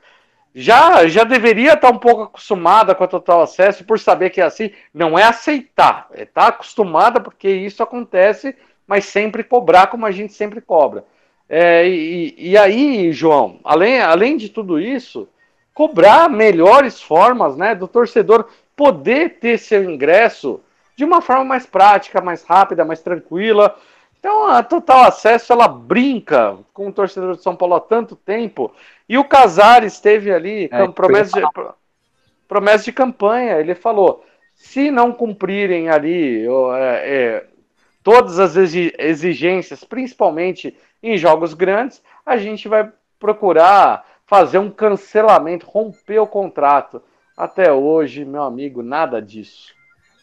já, já deveria estar um pouco acostumada com a total acesso por saber que é assim, não é aceitar, é estar tá acostumada porque isso acontece, mas sempre cobrar como a gente sempre cobra. É, e, e aí, João, além, além de tudo isso, cobrar melhores formas, né, do torcedor poder ter seu ingresso de uma forma mais prática, mais rápida, mais tranquila. Então a Total Acesso ela brinca com o torcedor de São Paulo há tanto tempo e o Casares esteve ali é, promessa, de, promessa de campanha. Ele falou: se não cumprirem ali é, é, todas as exigências, principalmente em jogos grandes, a gente vai procurar fazer um cancelamento, romper o contrato. Até hoje, meu amigo, nada disso.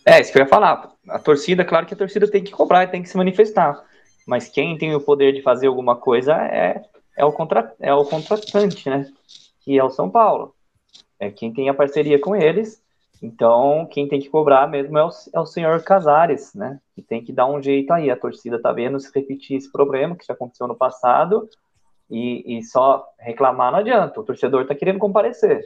É, isso que eu ia falar. A torcida, claro que a torcida tem que cobrar e tem que se manifestar. Mas quem tem o poder de fazer alguma coisa é, é, o, contra, é o contratante, né? Que é o São Paulo. É quem tem a parceria com eles. Então, quem tem que cobrar mesmo é o, é o senhor Casares, né? Que tem que dar um jeito aí. A torcida tá vendo se repetir esse problema que já aconteceu no passado e, e só reclamar não adianta. O torcedor tá querendo comparecer.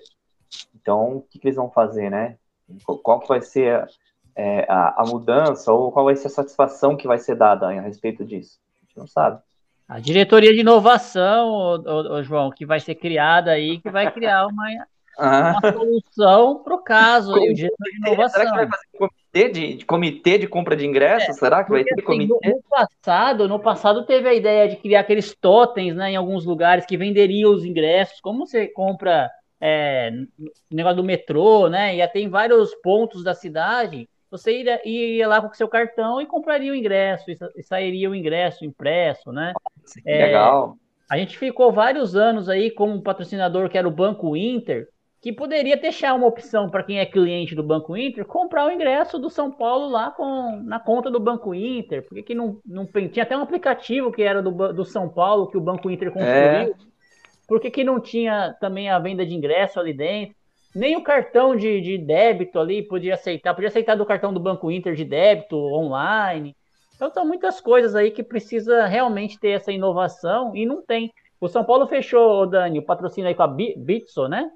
Então, o que, que eles vão fazer, né? Qual que vai ser é, a, a, mudança ou qual vai ser a satisfação que vai ser dada a respeito disso? A gente não sabe. A diretoria de inovação, ô, ô, ô, João, que vai ser criada aí, que vai criar uma, ah. uma solução para o caso. Comitê, o diretor de inovação. Será que vai fazer comitê de, de comitê de compra de ingressos? É, será que vai ter assim, comitê? No, no, passado, no passado teve a ideia de criar aqueles totens né, em alguns lugares que venderiam os ingressos. Como você compra é, negócio do metrô, né? Ia ter em vários pontos da cidade. Você iria, iria lá com o seu cartão e compraria o ingresso, e sairia o ingresso impresso, né? Que é, legal. A gente ficou vários anos aí como um patrocinador que era o Banco Inter, que poderia deixar uma opção para quem é cliente do Banco Inter comprar o ingresso do São Paulo lá com, na conta do Banco Inter. Porque que não, não tinha até um aplicativo que era do, do São Paulo que o Banco Inter construiu. É. Por que, que não tinha também a venda de ingresso ali dentro? Nem o cartão de, de débito ali podia aceitar. Podia aceitar do cartão do Banco Inter de débito online. Então são muitas coisas aí que precisa realmente ter essa inovação e não tem. O São Paulo fechou, Dani, o patrocínio aí com a Bitso, né?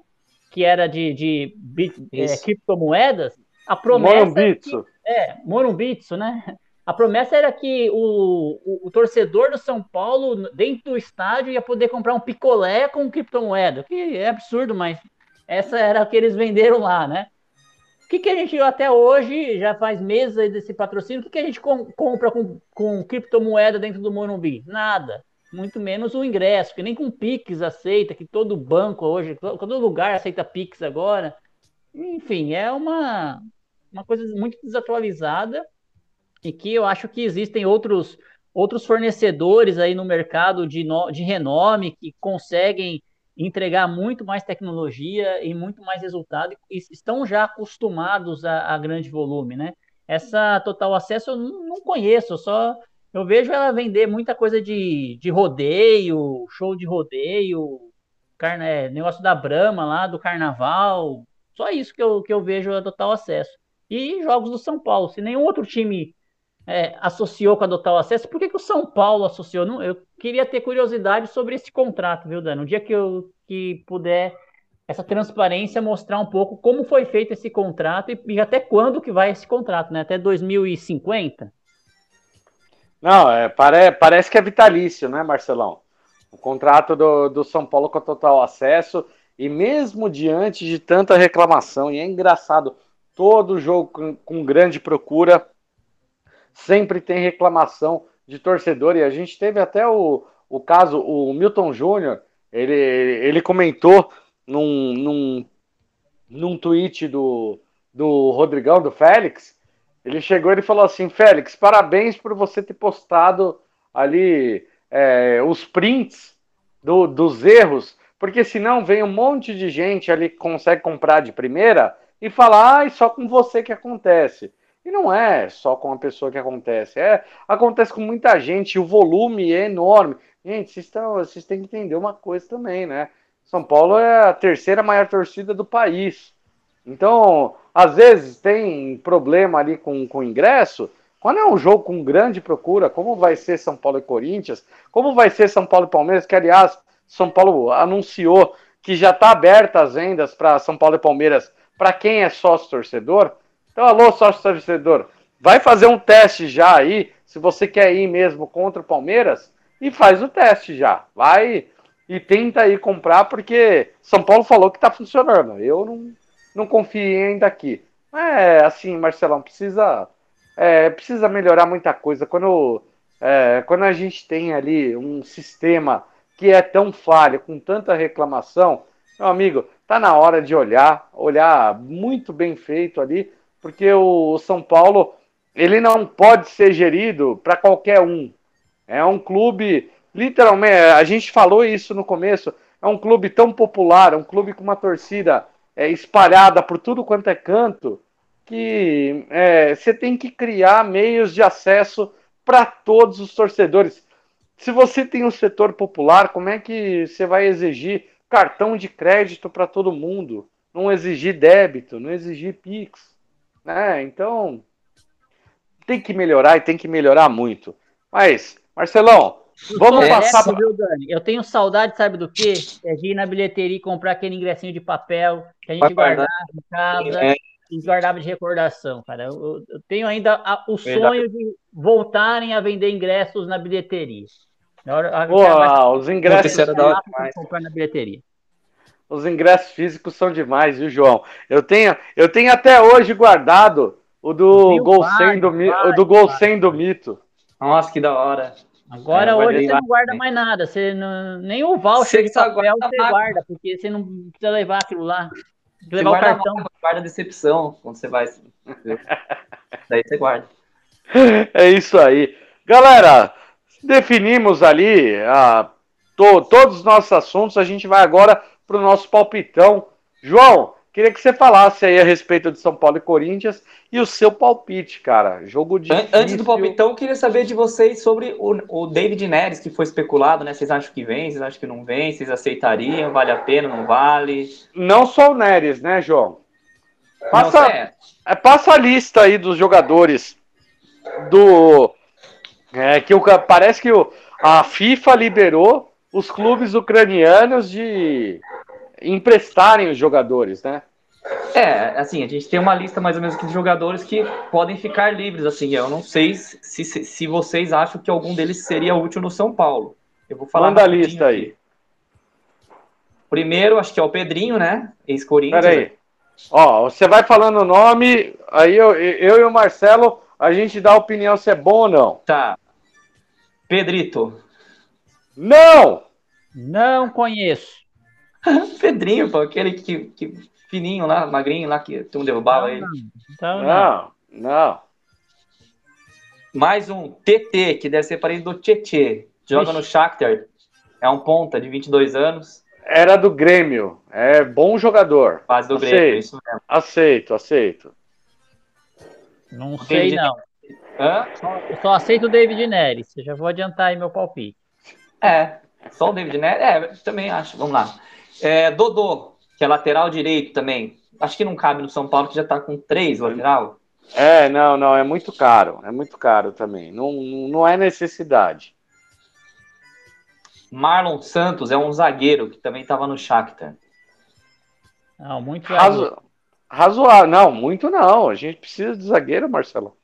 Que era de, de bit, é, criptomoedas. A promessa. Morumbitso. É, Morumbitso, né? A promessa era que o, o, o, torcedor do São Paulo, dentro do estádio, ia poder comprar um picolé com criptomoeda, que é absurdo, mas essa era o que eles venderam lá, né? O que, que a gente até hoje, já faz meses desse patrocínio, o que, que a gente com, compra com, com criptomoeda dentro do Morumbi? Nada. Muito menos o ingresso, que nem com Pix aceita, que todo banco hoje, todo lugar aceita Pix agora. Enfim, é uma, uma coisa muito desatualizada e que eu acho que existem outros, outros fornecedores aí no mercado de, no, de renome que conseguem entregar muito mais tecnologia e muito mais resultado e estão já acostumados a, a grande volume, né? Essa total acesso eu não conheço, só eu vejo ela vender muita coisa de, de rodeio, show de rodeio, carne, é, negócio da Brama lá, do carnaval, só isso que eu, que eu vejo a total acesso. E jogos do São Paulo, se nenhum outro time é, associou com a Total Acesso, por que, que o São Paulo associou? Não, eu queria ter curiosidade sobre esse contrato, viu, Dan? Um dia que eu que puder essa transparência mostrar um pouco como foi feito esse contrato e, e até quando que vai esse contrato, né? Até 2050? Não, é, pare, parece que é vitalício, né, Marcelão? O contrato do, do São Paulo com a total acesso, e mesmo diante de tanta reclamação, e é engraçado, todo jogo com, com grande procura, sempre tem reclamação de torcedor, e a gente teve até o, o caso, o Milton Júnior, ele, ele comentou num, num, num tweet do, do Rodrigão, do Félix, ele chegou e falou assim, Félix, parabéns por você ter postado ali é, os prints do, dos erros, porque senão vem um monte de gente ali que consegue comprar de primeira e falar, ah, e só com você que acontece. E não é só com a pessoa que acontece, é acontece com muita gente, o volume é enorme. Gente, vocês, vocês têm que entender uma coisa também, né? São Paulo é a terceira maior torcida do país. Então, às vezes tem problema ali com, com ingresso. Quando é um jogo com grande procura, como vai ser São Paulo e Corinthians, como vai ser São Paulo e Palmeiras, que aliás, São Paulo anunciou que já está aberta as vendas para São Paulo e Palmeiras para quem é sócio torcedor. Então, alô, sócio torcedor, vai fazer um teste já aí, se você quer ir mesmo contra o Palmeiras, e faz o teste já. Vai e tenta aí comprar, porque São Paulo falou que tá funcionando. Eu não, não confiei ainda aqui. É assim, Marcelão, precisa, é, precisa melhorar muita coisa. Quando, é, quando a gente tem ali um sistema que é tão falho, com tanta reclamação, meu amigo, tá na hora de olhar, olhar muito bem feito ali, porque o São Paulo ele não pode ser gerido para qualquer um. É um clube, literalmente, a gente falou isso no começo, é um clube tão popular, é um clube com uma torcida é, espalhada por tudo quanto é canto, que é, você tem que criar meios de acesso para todos os torcedores. Se você tem um setor popular, como é que você vai exigir cartão de crédito para todo mundo? Não exigir débito, não exigir Pix. Né? Então, tem que melhorar e tem que melhorar muito. Mas, Marcelão, vamos é, passar. Pra... Viu, Dani? Eu tenho saudade, sabe do quê? É de ir na bilheteria e comprar aquele ingressinho de papel que a gente guardava em casa. É e guardava de recordação, cara. Eu, eu tenho ainda a, o sonho de voltarem a vender ingressos na bilheteria. Pô, os ingressos era da comprar na bilheteria. Os ingressos físicos são demais, viu, João? Eu tenho, eu tenho até hoje guardado o do gol sem do, o do gol sem do mito. Nossa, que da hora. Agora é, hoje você não guarda mais nada, você não, nem o voucher de papel você guarda, porque você não precisa levar aquilo lá. Levar o cartão. Guarda, guarda decepção quando você vai. Daí você guarda. É isso aí. Galera, definimos ali a, to, todos os nossos assuntos. A gente vai agora para o nosso palpitão. João, queria que você falasse aí a respeito de São Paulo e Corinthians e o seu palpite, cara. Jogo de. Antes do palpitão, eu queria saber de vocês sobre o, o David Neres, que foi especulado, né? Vocês acham que vem? Vocês acham que não vem? Vocês aceitariam? Vale a pena? Não vale? Não só o Neres, né, João? Passa, não, é. é. passa a lista aí dos jogadores do. É, que o, parece que o, a FIFA liberou os clubes ucranianos de emprestarem os jogadores, né? É, assim, a gente tem uma lista mais ou menos de jogadores que podem ficar livres, assim, eu não sei se, se, se vocês acham que algum deles seria útil no São Paulo. Eu vou falar Manda a lista aí. Primeiro, acho que é o Pedrinho, né? Ex-Corinthians. Peraí. Ó, você vai falando o nome, aí eu, eu e o Marcelo, a gente dá a opinião se é bom ou não. Tá. Pedrito. Não! Não conheço. Pedrinho, pô, aquele que, que fininho lá, magrinho lá, que tu derrubava não, ele. Não, não, não. Mais um TT, que deve ser parecido do Tietê. Joga Ixi. no Shakhtar. É um ponta de 22 anos. Era do Grêmio. É bom jogador. Faz do aceito, Grêmio, isso mesmo. Aceito, aceito. Não sei, não. Hã? Só, só aceito o David Neres. Já vou adiantar aí meu palpite. É, só o David Neres. É, também acho. Vamos lá. É, Dodô, que é lateral direito também. Acho que não cabe no São Paulo, que já tá com três lateral. É, não, não, é muito caro. É muito caro também. Não, não é necessidade. Marlon Santos é um zagueiro que também estava no Shakhtar. Não, muito Razo... Razoável. Não, muito não. A gente precisa de zagueiro, Marcelo.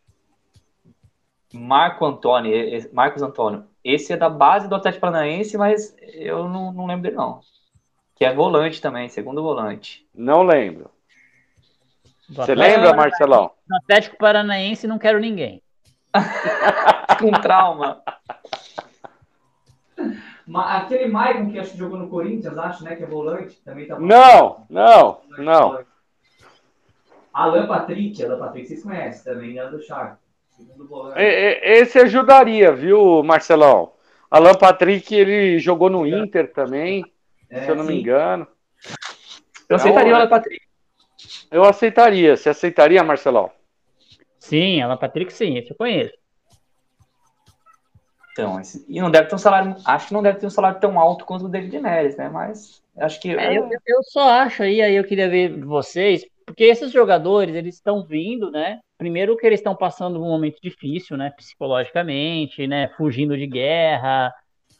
Marco Antônio, Marcos Antônio. Esse é da base do Atlético Paranaense, mas eu não, não lembro dele, não que é volante também, segundo volante. Não lembro. Você lembra, Marcelão? No Atlético Paranaense não quero ninguém. Com trauma. Aquele Maicon que acho que jogou no Corinthians, acho, né? Que é volante, também tá Não, não, não. Alan Patrick, Alan Patrick, vocês conhecem também, é do Charco. Esse ajudaria, viu, Marcelão? Alan Patrick, ele jogou no Inter também. É, se eu não sim. me engano. Eu aceitaria o Alan Patrick. Eu aceitaria. Você aceitaria, Marcelão? Sim, Alan Patrick sim, esse eu conheço. Então, esse, e não deve ter um salário, acho que não deve ter um salário tão alto quanto o David Neres, né? Mas acho que. É, eu, eu só acho aí, aí eu queria ver vocês, porque esses jogadores, eles estão vindo, né? Primeiro que eles estão passando um momento difícil, né? Psicologicamente, né? Fugindo de guerra,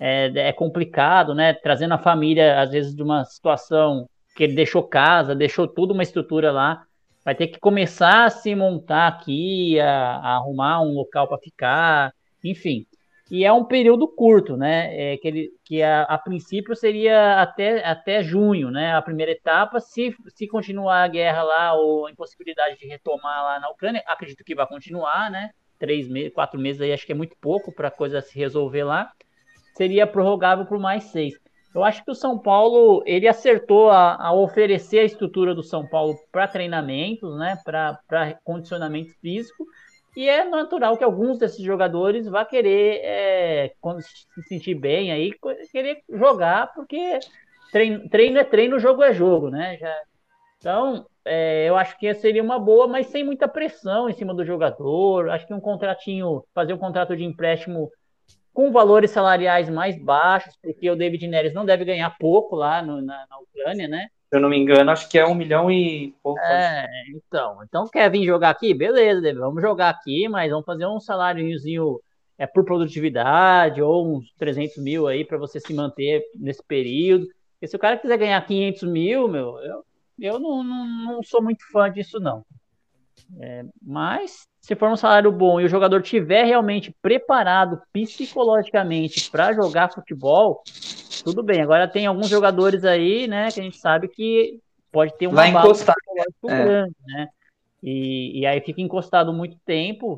é, é complicado, né? Trazendo a família, às vezes, de uma situação que ele deixou casa, deixou tudo uma estrutura lá, vai ter que começar a se montar aqui, a, a arrumar um local para ficar, enfim. E é um período curto, né? É, que ele, que a, a, princípio seria até, até junho, né? A primeira etapa, se, se continuar a guerra lá ou a impossibilidade de retomar lá na Ucrânia, acredito que vai continuar, né? Três meses, quatro meses aí acho que é muito pouco para a coisa se resolver lá seria prorrogável por mais seis. Eu acho que o São Paulo ele acertou a, a oferecer a estrutura do São Paulo para treinamentos, né, para condicionamento físico, e é natural que alguns desses jogadores vá querer, é, quando se sentir bem aí, querer jogar, porque treino, treino é treino, jogo é jogo, né? Já, Então, é, eu acho que seria uma boa, mas sem muita pressão em cima do jogador. Acho que um contratinho, fazer um contrato de empréstimo com valores salariais mais baixos, porque o David Neres não deve ganhar pouco lá no, na, na, Ucrânia, né? Se eu não me engano, acho que é um milhão e pouco. É, então. Então quer vir jogar aqui? Beleza, David, vamos jogar aqui, mas vamos fazer um saláriozinho é, por produtividade ou uns 300 mil aí para você se manter nesse período. Porque se o cara quiser ganhar 500 mil, meu, eu, eu não, não, não sou muito fã disso, não. É, mas se for um salário bom e o jogador tiver realmente preparado psicologicamente para jogar futebol, tudo bem. Agora tem alguns jogadores aí, né, que a gente sabe que pode ter um Vai encostar. É. grande, né? E, e aí fica encostado muito tempo,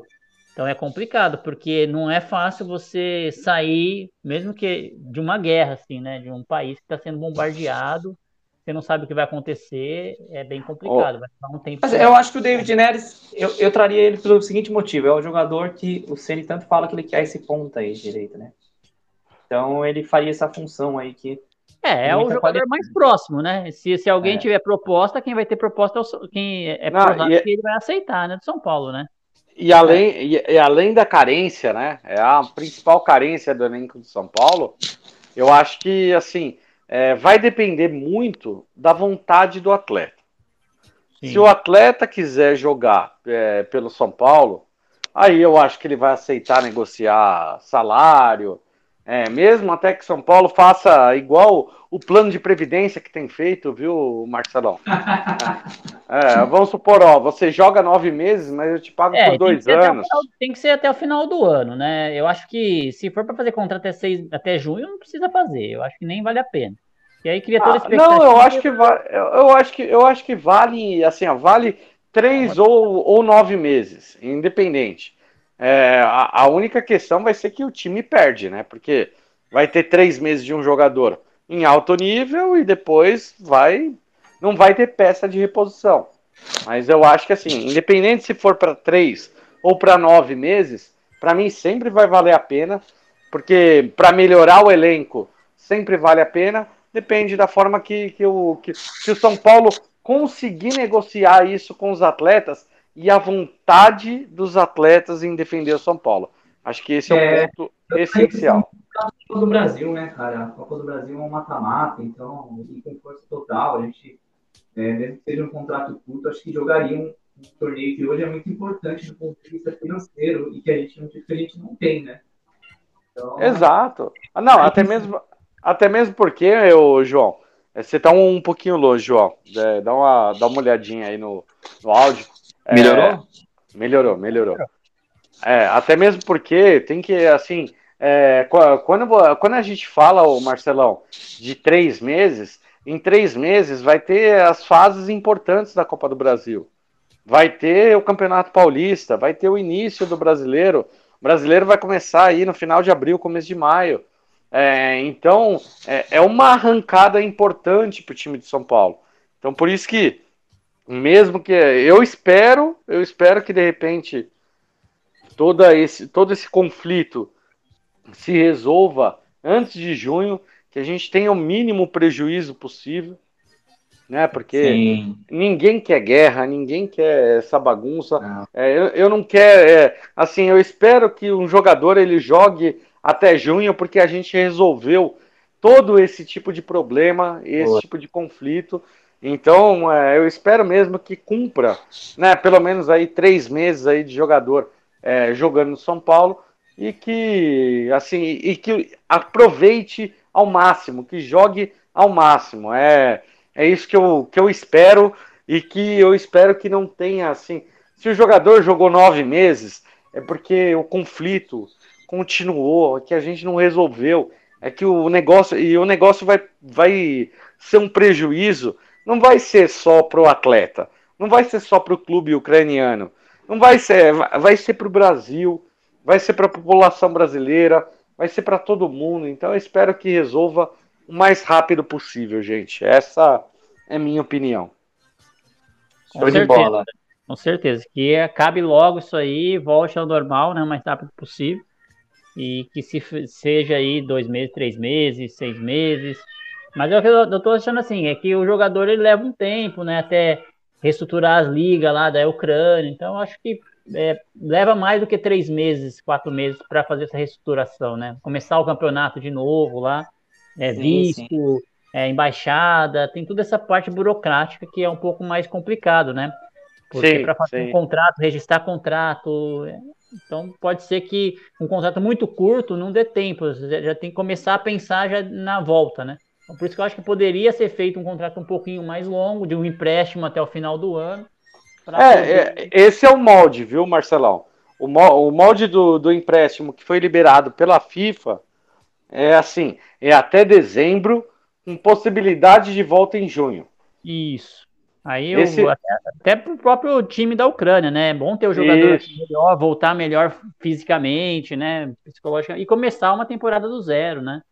então é complicado, porque não é fácil você sair, mesmo que de uma guerra, assim, né? De um país que está sendo bombardeado você não sabe o que vai acontecer, é bem complicado. Vai um tempo. Mas eu acho que o David Neres, eu, eu traria ele pelo seguinte motivo: é o jogador que o Ceni tanto fala que ele quer esse ponta aí direito, né? Então ele faria essa função aí que. É, é o jogador qualidade. mais próximo, né? Se, se alguém é. tiver proposta, quem vai ter proposta é o, quem é não, e, é que ele vai aceitar, né? Do São Paulo, né? E além, é. e, e, além da carência, né? É a principal carência do elenco de São Paulo. Eu acho que, assim, é, vai depender muito da vontade do atleta. Sim. Se o atleta quiser jogar é, pelo São Paulo, aí eu acho que ele vai aceitar negociar salário, é, mesmo até que São Paulo faça igual o plano de previdência que tem feito, viu, Marcelão? é, vamos supor, ó, você joga nove meses, mas eu te pago é, por dois anos. Final, tem que ser até o final do ano, né? Eu acho que se for para fazer contrato até, seis, até junho, não precisa fazer. Eu acho que nem vale a pena. E aí cria toda ah, Não, eu acho que vale. Eu, eu, acho que eu acho que vale, assim, ó, vale três ou, ou nove meses, independente. É, a, a, única questão vai ser que o time perde, né? Porque vai ter três meses de um jogador em alto nível e depois vai não vai ter peça de reposição. Mas eu acho que assim, independente se for para três ou para nove meses, para mim sempre vai valer a pena, porque para melhorar o elenco sempre vale a pena. Depende da forma que, que, o, que, que o São Paulo conseguir negociar isso com os atletas e a vontade dos atletas em defender o São Paulo. Acho que esse é, é um ponto essencial. A Copa do Brasil, né, cara? A Copa do Brasil é um mata-mata, então, e com força total, a gente, é, mesmo que seja um contrato curto, acho que jogaria um, um, torneio que hoje é muito importante do ponto de vista financeiro e que a gente, que a gente não tem, né? Então, Exato. Ah, não, até mesmo, até mesmo porque, eu, João, você tá um, um pouquinho longe, João. É, dá, uma, dá uma olhadinha aí no, no áudio. Melhorou? É, melhorou, melhorou. É, até mesmo porque tem que, assim, é, quando, quando a gente fala, o Marcelão, de três meses, em três meses vai ter as fases importantes da Copa do Brasil. Vai ter o Campeonato Paulista, vai ter o início do brasileiro. O brasileiro vai começar aí no final de abril, começo de maio. É, então, é, é, uma arrancada importante para o time de São Paulo. Então, por isso que mesmo que eu espero, eu espero que de repente toda esse, todo esse conflito se resolva antes de junho, que a gente tenha o mínimo prejuízo possível, né? Porque Sim. ninguém quer guerra, ninguém quer essa bagunça. Não. É, eu, eu, não quero, é, assim, eu espero que um jogador ele jogue até junho, porque a gente resolveu todo esse tipo de problema, esse Boa. tipo de conflito. Então, é, eu espero mesmo que cumpra, né, pelo menos aí três meses aí de jogador é, jogando no São Paulo e que, assim, e que aproveite ao máximo, que jogue ao máximo. É, é isso que eu, que eu espero e que eu espero que não tenha, assim, se o jogador jogou nove meses, é porque o conflito continuou, que a gente não resolveu, é que o negócio, e o negócio vai, vai ser um prejuízo não vai ser só para o atleta, não vai ser só para o clube ucraniano, não vai ser, vai ser para o Brasil, vai ser para a população brasileira, vai ser para todo mundo. Então eu espero que resolva o mais rápido possível, gente. Essa é minha opinião. Com Show certeza, de bola. Com certeza. Que acabe logo isso aí, volte ao normal, né? O mais rápido possível. E que se seja aí dois meses, três meses, seis meses, Mas é o que eu, eu tô achando assim, é que o jogador ele leva um tempo, né? Até reestruturar as ligas lá da Ucrânia. Então, eu acho que é, leva mais do que três meses, quatro meses para fazer essa reestruturação, né? Começar o campeonato de novo lá, é, sim, visto, sim. É, embaixada, tem toda essa parte burocrática que é um pouco mais complicado, né? Porque para fazer sim. um contrato, registrar contrato, é, então pode ser que um contrato muito curto não dê tempo, já tem que começar a pensar já na volta, né? Por isso que eu acho que poderia ser feito um contrato um pouquinho mais longo, de um empréstimo até o final do ano. É, poder... é, esse é o molde, viu, Marcelão? O, molde do, do empréstimo que foi liberado pela FIFA é assim, é até dezembro, com possibilidade de volta em junho. Isso. Aí eu, Esse... até, até pro próprio time da Ucrânia, né? É bom ter o jogador melhor, voltar melhor fisicamente, né? Psicologicamente, e começar uma temporada do zero, né?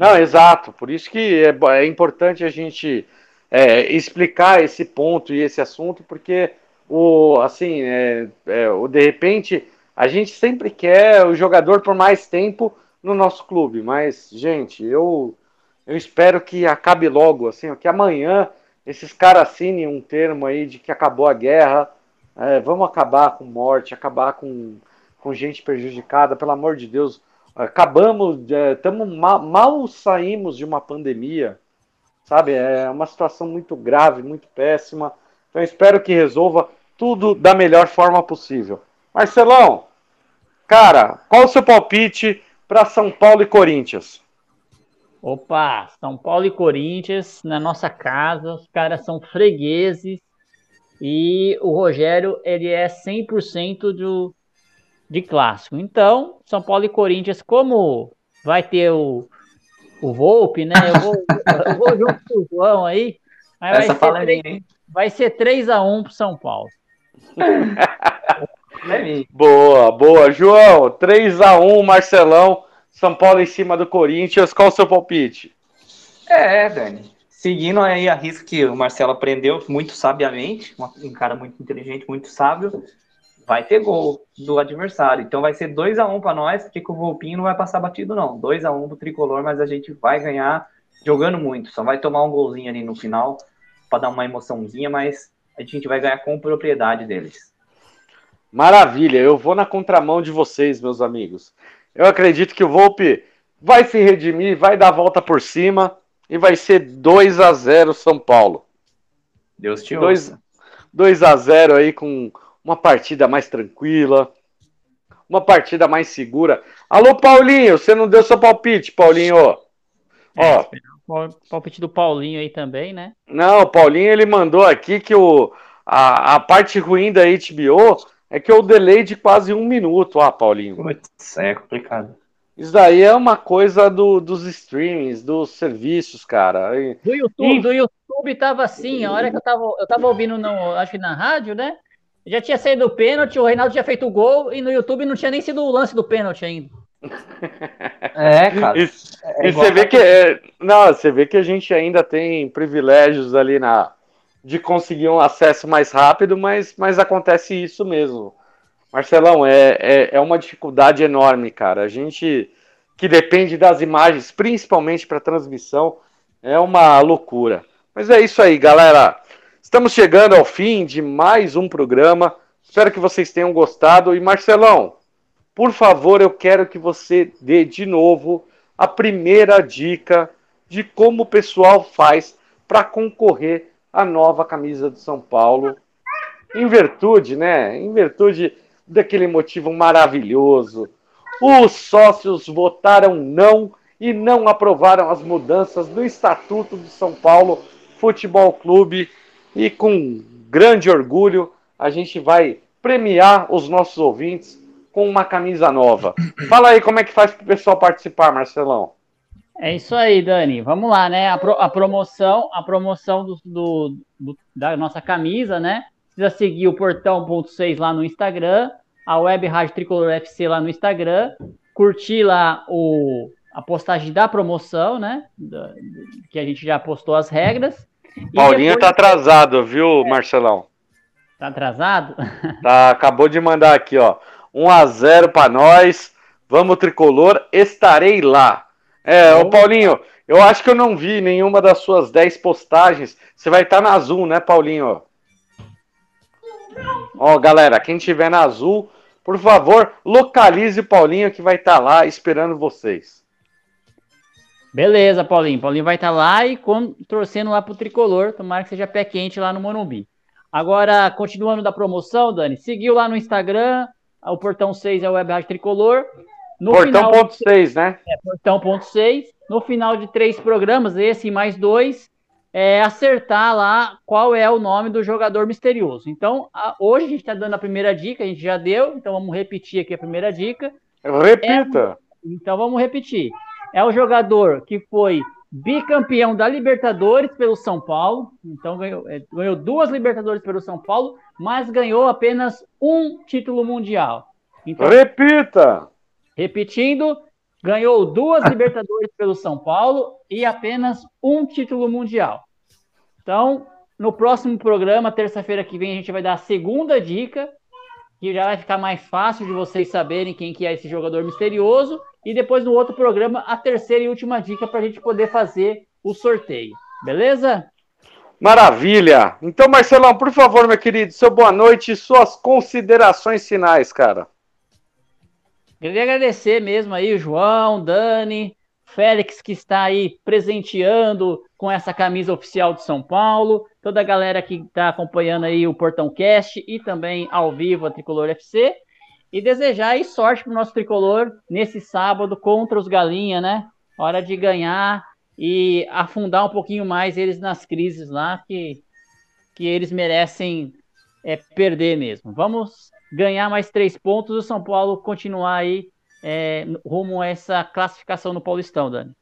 Não, exato. Por isso que é, é importante a gente é, explicar esse ponto e esse assunto, porque o assim, é, é, o de repente a gente sempre quer o jogador por mais tempo no nosso clube, mas gente, eu eu espero que acabe logo, assim, que amanhã esses caras assinem um termo aí de que acabou a guerra, é, vamos acabar com morte, acabar com, com gente prejudicada, pelo amor de Deus acabamos, estamos é, mal, mal, saímos de uma pandemia, sabe? É uma situação muito grave, muito péssima. Então espero que resolva tudo da melhor forma possível. Marcelão, cara, qual o seu palpite para São Paulo e Corinthians? Opa, São Paulo e Corinthians na nossa casa, os caras são fregueses e o Rogério ele é 100% do, de clássico. Então, São Paulo e Corinthians, como vai ter o, o Volpe, né? Eu vou, eu vou junto com o João aí. Mas Essa vai, ser 3, vai ser 3 a 1 pro São Paulo. boa, boa. João, 3 a 1 Marcelão. São Paulo em cima do Corinthians. Qual o seu palpite? É, Dani. Seguindo aí a risca que o Marcelo aprendeu muito sabiamente, um cara muito inteligente, muito sábio vai ter gol do adversário. Então vai ser 2 a 1 um para nós, porque o Volpinho não vai passar batido, não. 2 a 1 um pro tricolor, mas a gente vai ganhar jogando muito. Só vai tomar um golzinho ali no final para dar uma emoçãozinha, mas a gente vai ganhar com propriedade deles. Maravilha, eu vou na contramão de vocês, meus amigos. Eu acredito que o Volpe vai se redimir, vai dar a volta por cima e vai ser 2 a 0 São Paulo. Deus te ouça. 2 a 0 aí com uma partida mais tranquila, uma partida mais segura. Alô, Paulinho, você não deu seu palpite, Paulinho? É, Ó, o palpite do Paulinho aí também, né? Não, o Paulinho ele mandou aqui que o, a, a parte ruim da HBO é que o delay de quase um minuto. Ah, Paulinho. Putz, é complicado. Isso daí é uma coisa do, dos streamings, dos serviços, cara. Do YouTube, e... do YouTube tava assim, a hora que eu tava, eu tava ouvindo, no, acho que na rádio, né? Já tinha saído o pênalti, o Reinaldo tinha feito o gol e no YouTube não tinha nem sido o lance do pênalti ainda. É, cara. E, é e você vê que é, não, você vê que a gente ainda tem privilégios ali na de conseguir um acesso mais rápido, mas, mas acontece isso mesmo. Marcelão, é, é, é uma dificuldade enorme, cara. A gente que depende das imagens, principalmente para transmissão, é uma loucura. Mas é isso aí, galera. Estamos chegando ao fim de mais um programa. Espero que vocês tenham gostado. E Marcelão, por favor, eu quero que você dê de novo a primeira dica de como o pessoal faz para concorrer à nova camisa do São Paulo. Em virtude, né? Em virtude daquele motivo maravilhoso. Os sócios votaram não e não aprovaram as mudanças do Estatuto do São Paulo Futebol Clube e com grande orgulho a gente vai premiar os nossos ouvintes com uma camisa nova. Fala aí como é que faz para o pessoal participar, Marcelão. É isso aí, Dani. Vamos lá, né? A, pro, a promoção, a promoção do, do, do, da nossa camisa, né? Precisa seguir o Portão.6 lá no Instagram, a Web Rádio Tricolor FC lá no Instagram, curtir lá o, a postagem da promoção, né? Da, que a gente já postou as regras. Paulinho depois... tá atrasado, viu, é. Marcelão? Tá atrasado? Tá, acabou de mandar aqui, ó. 1 a 0 para nós. Vamos tricolor, estarei lá. É, ô Paulinho, eu acho que eu não vi nenhuma das suas 10 postagens. Você vai estar na azul, né, Paulinho? Ó, galera, quem tiver na azul, por favor, localize o Paulinho que vai estar lá esperando vocês. Beleza, Paulinho. Paulinho vai estar lá e com, torcendo lá pro tricolor. Tomara que seja pé quente lá no Morumbi. Agora, continuando da promoção, Dani, seguiu lá no Instagram, o Portão 6 é o Web Rádio Tricolor. No portão ponto 6, né? É, portão ponto 6. No final de três programas, esse e mais dois, é acertar lá qual é o nome do jogador misterioso. Então, a, hoje a gente está dando a primeira dica, a gente já deu, então vamos repetir aqui a primeira dica. Repita. É, então vamos repetir. É o jogador que foi bicampeão da Libertadores pelo São Paulo, então ganhou, é, ganhou duas Libertadores pelo São Paulo, mas ganhou apenas um título mundial. Então, Repita! Repetindo, ganhou duas Libertadores pelo São Paulo e apenas um título mundial. Então, no próximo programa, terça-feira que vem, a gente vai dar a segunda dica, que já vai ficar mais fácil de vocês saberem quem que é esse jogador misterioso. E depois, no outro programa, a terceira e última dica para a gente poder fazer o sorteio. Beleza? Maravilha! Então, Marcelão, por favor, meu querido, seu boa noite e suas considerações finais, cara. Queria agradecer mesmo aí o João, Dani, Félix que está aí presenteando com essa camisa oficial de São Paulo, toda a galera que está acompanhando aí o Portão Cast e também ao vivo a Tricolor FC. E desejar aí sorte para o nosso tricolor nesse sábado contra os Galinha, né? Hora de ganhar e afundar um pouquinho mais eles nas crises lá que, que eles merecem é, perder mesmo. Vamos ganhar mais três pontos e o São Paulo continuar aí é, rumo a essa classificação no Paulistão, Dani.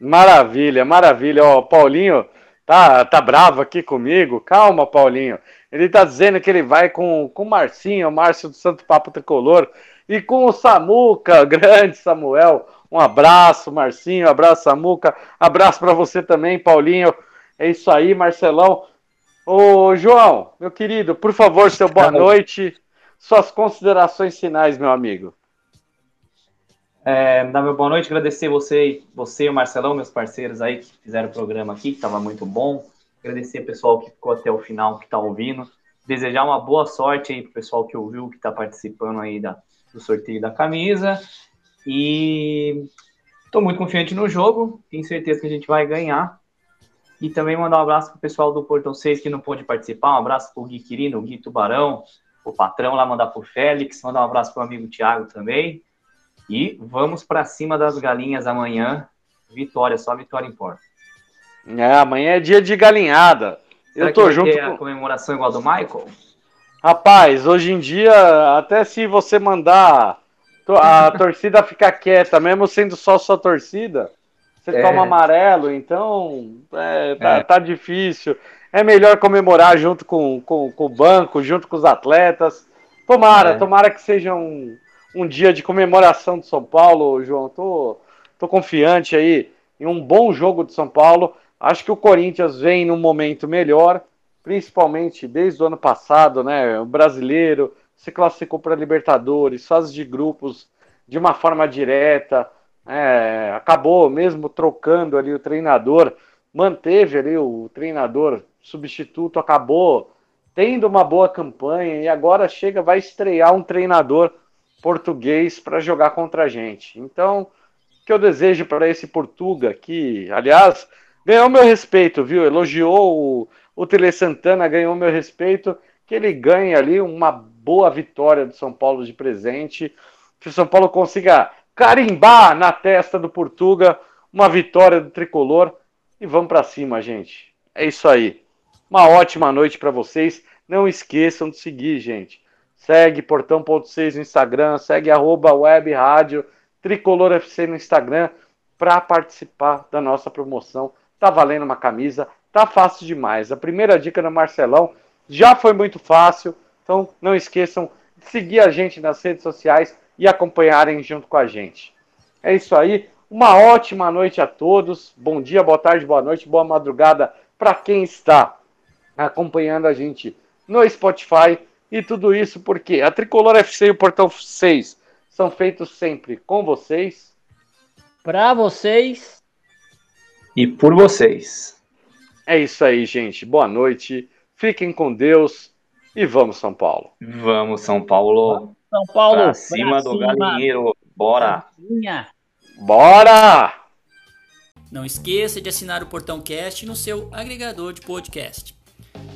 Maravilha, maravilha. Ó, Paulinho tá, tá bravo aqui comigo. Calma, Paulinho. Ele tá dizendo que ele vai com, com o Marcinho, o Márcio do Santo Papo Tricolor, e com o Samuca, grande Samuel. Um abraço, Marcinho, abraço, Samuca. Abraço para você também, Paulinho. É isso aí, Marcelão. Ô, João, meu querido, por favor, seu boa noite. Suas considerações finais, meu amigo. É, dar meu boa noite, agradecer você, você e o Marcelão, meus parceiros aí que fizeram o programa aqui, que estava muito bom. Agradecer o pessoal que ficou até o final, que está ouvindo. Desejar uma boa sorte aí pro pessoal que ouviu, que está participando aí da, do sorteio da camisa. E estou muito confiante no jogo, tenho certeza que a gente vai ganhar. E também mandar um abraço pro pessoal do Portão 6 que não pôde participar. Um abraço pro Gui Quirino, o Gui Tubarão, o patrão lá, mandar pro Félix. Mandar um abraço pro amigo Thiago também. E vamos para cima das galinhas amanhã. Vitória, só vitória importa. É, amanhã é dia de galinhada. Será Eu tô junto com a comemoração igual a do Michael. Rapaz, hoje em dia, até se você mandar a torcida ficar quieta, mesmo sendo só sua torcida, você é. toma amarelo, então é, tá, é. tá, difícil. É melhor comemorar junto com, com, com, o banco, junto com os atletas. Tomara, é. tomara que seja um, um dia de comemoração de São Paulo, João. Tô, tô confiante aí em um bom jogo de São Paulo. Acho que o Corinthians vem num momento melhor, principalmente desde o ano passado, né? O brasileiro se classificou para Libertadores, fase de grupos de uma forma direta é, acabou mesmo trocando ali o treinador, manteve ali o treinador substituto, acabou tendo uma boa campanha e agora chega, vai estrear um treinador português para jogar contra a gente. Então, o que eu desejo para esse Portuga, que, aliás, ganhou meu respeito, viu? Elogiou o, o Tele Santana, ganhou meu respeito, que ele ganhe ali uma boa vitória do São Paulo de presente, que o São Paulo consiga carimbar na testa do Portuga uma vitória do tricolor e vamos para cima, gente. É isso aí. Uma ótima noite para vocês. Não esqueçam de seguir, gente. Segue Portão.6 no Instagram, segue arroba web rádio Tricolor FC no Instagram para participar da nossa promoção. Tá valendo uma camisa, tá fácil demais. A primeira dica do Marcelão já foi muito fácil, então não esqueçam de seguir a gente nas redes sociais e acompanharem junto com a gente. É isso aí. Uma ótima noite a todos. Bom dia, boa tarde, boa noite, boa madrugada para quem está acompanhando a gente no Spotify. E tudo isso porque a Tricolor FC e o Portão 6 são feitos sempre com vocês, Para vocês. E por vocês. É isso aí, gente. Boa noite. Fiquem com Deus e vamos, São Paulo. Vamos, São Paulo. São Paulo. Pra cima do galinheiro. Bora. Bora! Não esqueça de assinar o Portão Cast no seu agregador de podcast.